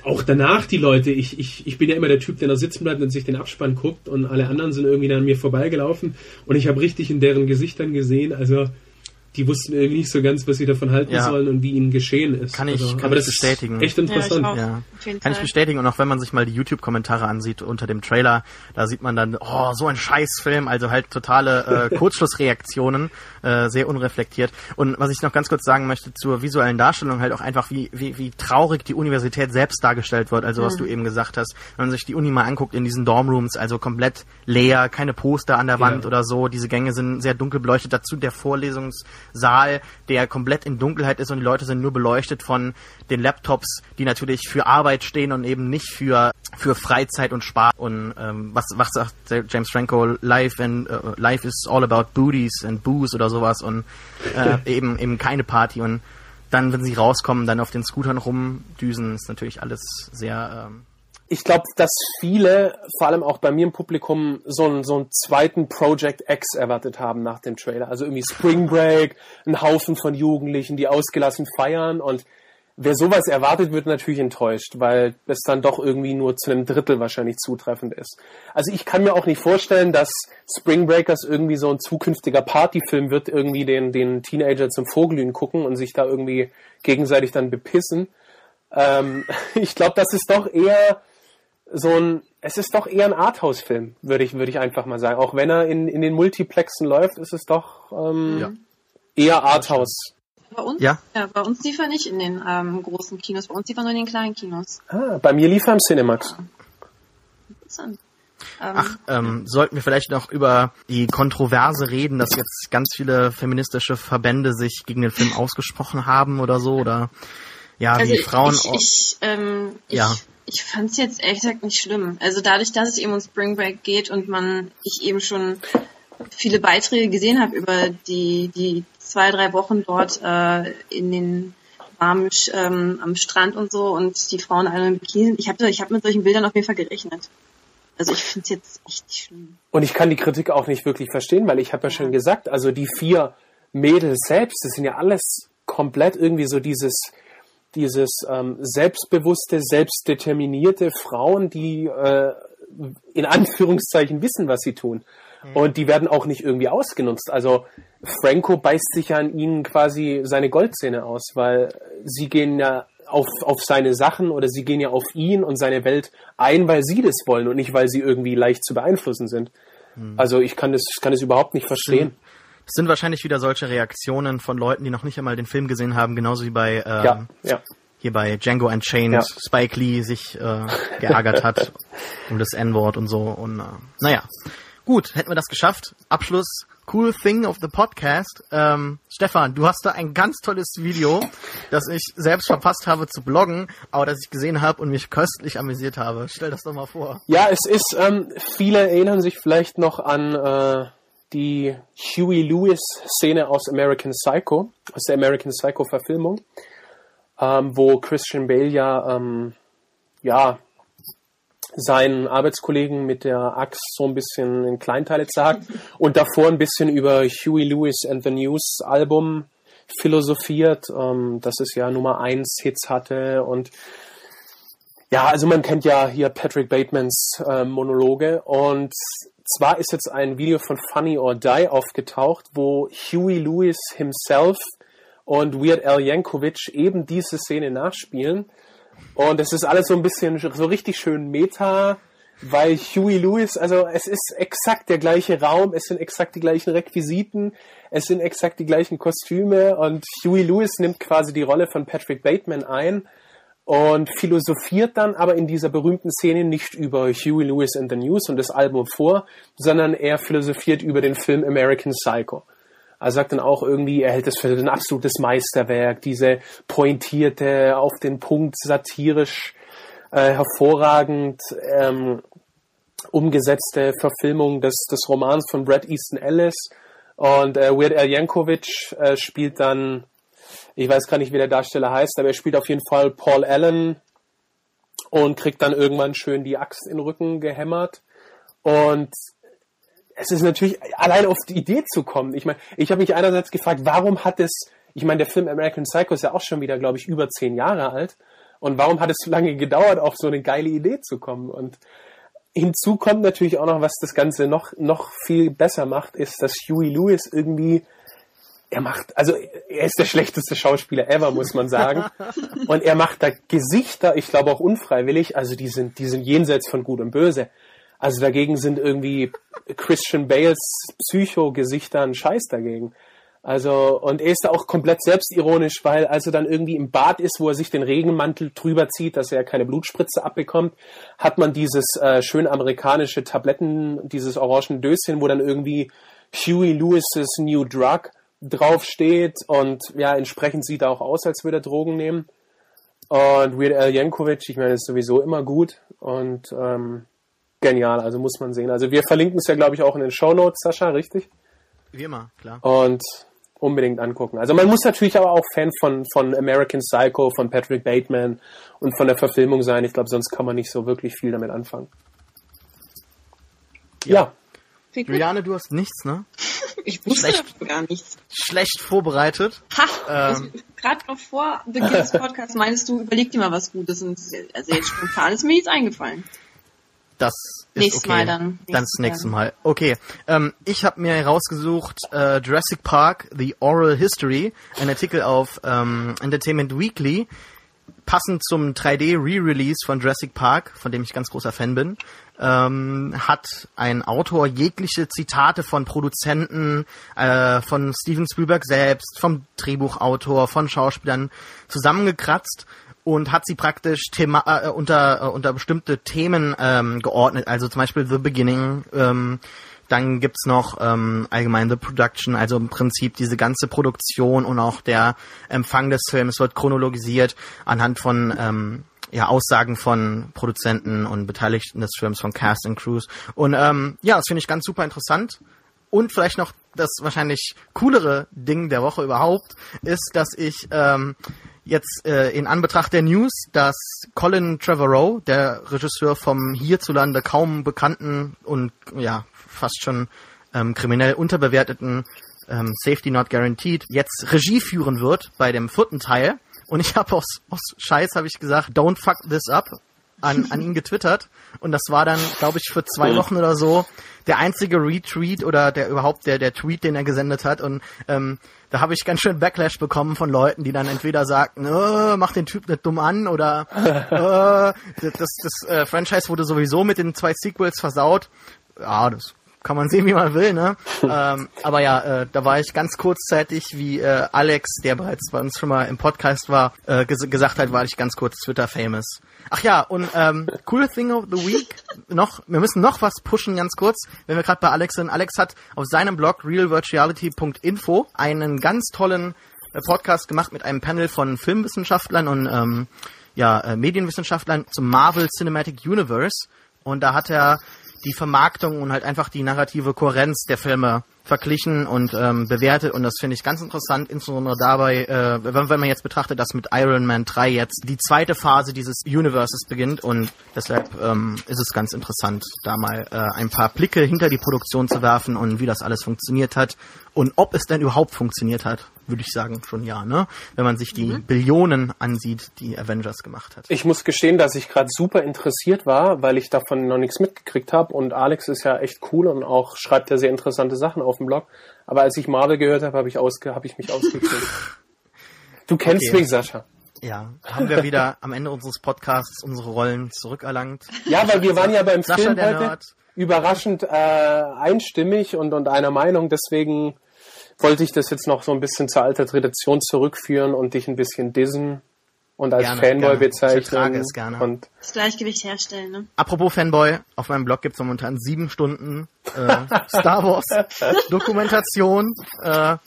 auch danach die Leute, ich, ich, ich bin ja immer der Typ, der da sitzen bleibt und sich den Abspann guckt und alle anderen sind irgendwie an mir vorbeigelaufen und ich habe richtig in deren Gesichtern gesehen, also die wussten irgendwie nicht so ganz, was sie davon halten Ja. sollen und wie ihnen geschehen ist. Kann ich- kann aber ich das bestätigen. Ist echt interessant. Ja, ich auch. Ja, kann ich Fall. bestätigen. Und auch wenn man sich mal die YouTube-Kommentare ansieht unter dem Trailer, da sieht man dann, oh, so ein Scheißfilm, also halt totale äh, Kurzschlussreaktionen, äh, sehr unreflektiert. Und was ich noch ganz kurz sagen möchte zur visuellen Darstellung, halt auch einfach, wie, wie, wie traurig die Universität selbst dargestellt wird, also was du eben gesagt hast. Wenn man sich die Uni mal anguckt in diesen Dormrooms, also komplett leer, keine Poster an der Wand Ja. oder so, diese Gänge sind sehr dunkel beleuchtet. Dazu der Vorlesungssaal, der komplett in Dunkelheit ist und die Leute sind nur beleuchtet von den Laptops, die natürlich für Arbeit stehen und eben nicht für für Freizeit und Spaß. Und ähm, was was sagt James Franco? Life and äh, Life is all about booties and booze oder sowas und äh, eben eben keine Party und dann, wenn sie rauskommen, dann auf den Scootern rumdüsen, ist natürlich alles sehr ähm, ich glaube, dass viele, vor allem auch bei mir im Publikum, so einen, so einen zweiten Project X erwartet haben nach dem Trailer. Also irgendwie Spring Break, ein Haufen von Jugendlichen, die ausgelassen feiern und wer sowas erwartet, wird natürlich enttäuscht, weil es dann doch irgendwie nur zu einem Drittel wahrscheinlich zutreffend ist. Also ich kann mir auch nicht vorstellen, dass Spring Breakers irgendwie so ein zukünftiger Partyfilm wird, irgendwie den, den Teenager zum Vorglühen gucken und sich da irgendwie gegenseitig dann bepissen. Ähm, ich glaube, das ist doch eher so ein, es ist doch eher ein Arthouse-Film, würde ich, würde ich einfach mal sagen. Auch wenn er in, in den Multiplexen läuft, ist es doch ähm, Ja. eher Arthouse. Bei uns? Ja. Ja, bei uns lief er nicht in den ähm, großen Kinos, bei uns lief er nur in den kleinen Kinos. Ah, bei mir lief er im Cinemax. Interessant. Ähm, Ach, ähm, sollten wir vielleicht noch über die Kontroverse reden, dass jetzt ganz viele feministische Verbände sich gegen den Film ausgesprochen haben oder so oder ja, also wie Frauen ich, ich, ähm, ich, Ja. Ich fand es jetzt ehrlich gesagt nicht schlimm. Also dadurch, dass es eben um Spring Break geht und man ich eben schon viele Beiträge gesehen habe über die die zwei drei Wochen dort äh, in den warmen ähm, am Strand und so und die Frauen alle im Bikini. Ich habe ich hab mit solchen Bildern auf jeden Fall gerechnet. Also ich finde es jetzt echt nicht schlimm. Und ich kann die Kritik auch nicht wirklich verstehen, weil ich habe ja schon gesagt, also die vier Mädels selbst, das sind ja alles komplett irgendwie so dieses, dieses ähm, selbstbewusste, selbstdeterminierte Frauen, die äh, in Anführungszeichen wissen, was sie tun. Und die werden auch nicht irgendwie ausgenutzt. Also Franco beißt sich ja an ihnen quasi seine Goldzähne aus, weil sie gehen ja auf, auf seine Sachen oder sie gehen ja auf ihn und seine Welt ein, weil sie das wollen und nicht, weil sie irgendwie leicht zu beeinflussen sind. Also ich kann das, ich kann das überhaupt nicht verstehen. Es sind wahrscheinlich wieder solche Reaktionen von Leuten, die noch nicht einmal den Film gesehen haben, genauso wie bei ähm, Ja, ja. hier bei Django Unchained Ja. Spike Lee sich äh, geärgert hat um das N-Wort und so. Und äh, naja, gut, hätten wir das geschafft. Abschluss. Cool thing of the podcast. Ähm, Stefan, du hast da ein ganz tolles Video, das ich selbst verpasst habe zu bloggen, aber das ich gesehen habe und mich köstlich amüsiert habe. Stell das doch mal vor. Ja, es ist, ähm, viele erinnern sich vielleicht noch an äh, die Huey Lewis-Szene aus American Psycho, aus der American Psycho-Verfilmung, ähm, wo Christian Bale ja, ähm, ja, seinen Arbeitskollegen mit der Axt so ein bisschen in Kleinteile zerhackt und davor ein bisschen über Huey Lewis and the News Album philosophiert, ähm, dass es ja Nummer 1 Hits hatte und ja, also man kennt ja hier Patrick Batemans äh, Monologe und zwar ist jetzt ein Video von Funny or Die aufgetaucht, wo Huey Lewis himself und Weird Al Yankovic eben diese Szene nachspielen. Und es ist alles so ein bisschen so richtig schön Meta, weil Huey Lewis, also es ist exakt der gleiche Raum, es sind exakt die gleichen Requisiten, es sind exakt die gleichen Kostüme und Huey Lewis nimmt quasi die Rolle von Patrick Bateman ein und philosophiert dann aber in dieser berühmten Szene nicht über Huey Lewis and the News und das Album vor, sondern er philosophiert über den Film American Psycho. Er sagt dann auch irgendwie, er hält es für ein absolutes Meisterwerk, diese pointierte, auf den Punkt satirisch äh, hervorragend ähm, umgesetzte Verfilmung des, des Romans von Brad Easton Ellis. Und äh, Weird Al Yankovic äh, spielt dann, ich weiß gar nicht, wie der Darsteller heißt, aber er spielt auf jeden Fall Paul Allen und kriegt dann irgendwann schön die Axt in den Rücken gehämmert. Und es ist natürlich allein auf die Idee zu kommen. Ich meine, ich habe mich einerseits gefragt, warum hat es, ich meine, der Film American Psycho ist ja auch schon wieder, glaube ich, über zehn Jahre alt. Und warum hat es so lange gedauert, auf so eine geile Idee zu kommen? Und hinzu kommt natürlich auch noch, was das Ganze noch, noch viel besser macht, ist, dass Huey Lewis irgendwie er macht, also er ist der schlechteste Schauspieler ever, muss man sagen. Und er macht da Gesichter, ich glaube auch unfreiwillig, also die sind, die sind jenseits von Gut und Böse. Also dagegen sind irgendwie Christian Bales Psycho-Gesichter ein Scheiß dagegen. Also, und er ist da auch komplett selbstironisch, weil als er dann irgendwie im Bad ist, wo er sich den Regenmantel drüber zieht, dass er keine Blutspritze abbekommt, hat man dieses äh, schön amerikanische Tabletten, dieses orangen Döschen, wo dann irgendwie Huey Lewis's New Drug draufsteht und ja, entsprechend sieht er auch aus, als würde er Drogen nehmen. Und Weird Al Yankovic, ich meine, ist sowieso immer gut und ähm, genial, also muss man sehen. Also wir verlinken es ja, glaube ich, auch in den Show Notes, Sascha, richtig? Wie immer, klar. Und unbedingt angucken. Also man muss natürlich aber auch Fan von, von American Psycho, von Patrick Bateman und von der Verfilmung sein. Ich glaube, sonst kann man nicht so wirklich viel damit anfangen. Ja. ja. Juliane, du hast nichts, ne? Ich wusste schlecht, gar nichts. Schlecht vorbereitet. Ha! Ähm. Gerade noch vor Beginn des Podcasts meinst du, überleg dir mal was Gutes und also jetzt spontan ist mir nichts eingefallen. Das ist Nächstes okay. Mal dann. Dann das nächste Mal. Okay. Ähm, ich habe mir herausgesucht äh, Jurassic Park, The Oral History, ein Artikel auf ähm, Entertainment Weekly, passend zum 3D Re-Release von Jurassic Park, von dem ich ganz großer Fan bin. Ähm, hat ein Autor jegliche Zitate von Produzenten, äh, von Steven Spielberg selbst, vom Drehbuchautor, von Schauspielern zusammengekratzt und hat sie praktisch Thema, äh, unter, äh, unter bestimmte Themen ähm, geordnet, also zum Beispiel The Beginning, ähm, dann gibt's noch ähm, allgemein The Production, also im Prinzip diese ganze Produktion und auch der Empfang des Films wird chronologisiert anhand von ähm, ja, Aussagen von Produzenten und Beteiligten des Films, von Cast and Crews. Und ähm, ja, das finde ich ganz super interessant. Und vielleicht noch das wahrscheinlich coolere Ding der Woche überhaupt ist, dass ich ähm, jetzt äh, in Anbetracht der News, dass Colin Trevorrow, der Regisseur vom hierzulande kaum bekannten und ja fast schon ähm, kriminell unterbewerteten ähm, Safety Not Guaranteed, jetzt Regie führen wird bei dem vierten Teil. Und ich habe aus, aus Scheiß habe ich gesagt, don't fuck this up an, an ihn getwittert. Und das war dann, glaube ich, für zwei Wochen oder so der einzige Retweet oder der überhaupt der, der Tweet, den er gesendet hat. Und ähm, da habe ich ganz schön Backlash bekommen von Leuten, die dann entweder sagten, äh, mach den Typ nicht dumm an oder äh, das, das äh, Franchise wurde sowieso mit den zwei Sequels versaut. Ja, das kann man sehen, wie man will, ne? ähm, aber ja, äh, da war ich ganz kurzzeitig, wie äh, Alex, der bereits bei uns schon mal im Podcast war, äh, ges gesagt hat, war ich ganz kurz Twitter-famous. Ach ja, und ähm, cool thing of the week, noch, wir müssen noch was pushen, ganz kurz, wenn wir gerade bei Alex sind. Alex hat auf seinem Blog realvirtuality.info einen ganz tollen äh, Podcast gemacht mit einem Panel von Filmwissenschaftlern und ähm, ja, äh, Medienwissenschaftlern zum Marvel Cinematic Universe. Und da hat er die Vermarktung und halt einfach die narrative Kohärenz der Filme verglichen und ähm, bewertet. Und das finde ich ganz interessant, insbesondere dabei, äh, wenn, wenn man jetzt betrachtet, dass mit Iron Man 3 jetzt die zweite Phase dieses Universes beginnt. Und deshalb ähm, ist es ganz interessant, da mal äh, ein paar Blicke hinter die Produktion zu werfen und wie das alles funktioniert hat und ob es denn überhaupt funktioniert hat, würde ich sagen schon ja, ne? Wenn man sich die mhm. Billionen ansieht, die Avengers gemacht hat. Ich muss gestehen, dass ich gerade super interessiert war, weil ich davon noch nichts mitgekriegt habe und Alex ist ja echt cool und auch schreibt ja sehr interessante Sachen auf dem Blog. Aber als ich Marvel gehört habe, habe ich, ausge hab ich mich ausgekriegt. du kennst okay. mich, Sascha. Ja, haben wir wieder am Ende unseres Podcasts unsere Rollen zurückerlangt. Ja, weil wir waren ja beim Sascha Film heute Nerd. überraschend äh, einstimmig und, und einer Meinung. Deswegen wollte ich das jetzt noch so ein bisschen zur alter Tradition zurückführen und dich ein bisschen dissen und als gerne, Fanboy gerne. bezeichnen. Ich es gerne. Und das Gleichgewicht herstellen. Ne? Apropos Fanboy, auf meinem Blog gibt es momentan sieben Stunden äh, Star Wars Dokumentation. Äh,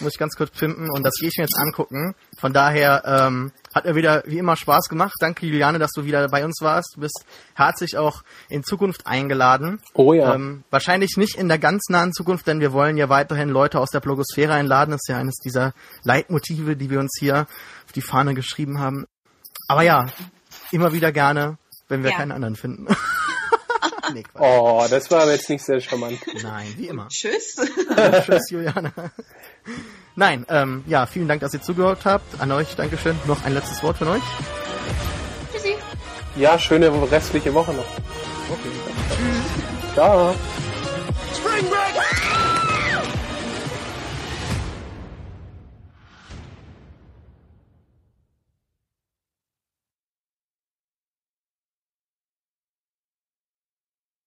muss ich ganz kurz pimpen und das gehe ich mir jetzt angucken. Von daher ähm, hat mir wieder wie immer Spaß gemacht. Danke Juliane, dass du wieder bei uns warst. Du bist herzlich auch in Zukunft eingeladen. Oh ja. Ähm, wahrscheinlich nicht in der ganz nahen Zukunft, denn wir wollen ja weiterhin Leute aus der Blogosphäre einladen. Das ist ja eines dieser Leitmotive, die wir uns hier auf die Fahne geschrieben haben. Aber ja, immer wieder gerne, wenn wir ja. keinen anderen finden. nee, oh, das war aber jetzt nicht sehr charmant. Nein, wie immer. Tschüss. tschüss, Juliane. Nein, ähm, ja, vielen Dank, dass ihr zugehört habt. An euch, Dankeschön. Noch ein letztes Wort von euch. Tschüssi. Ja, schöne restliche Woche noch. Okay. Tschüss. Ciao. Spring Break!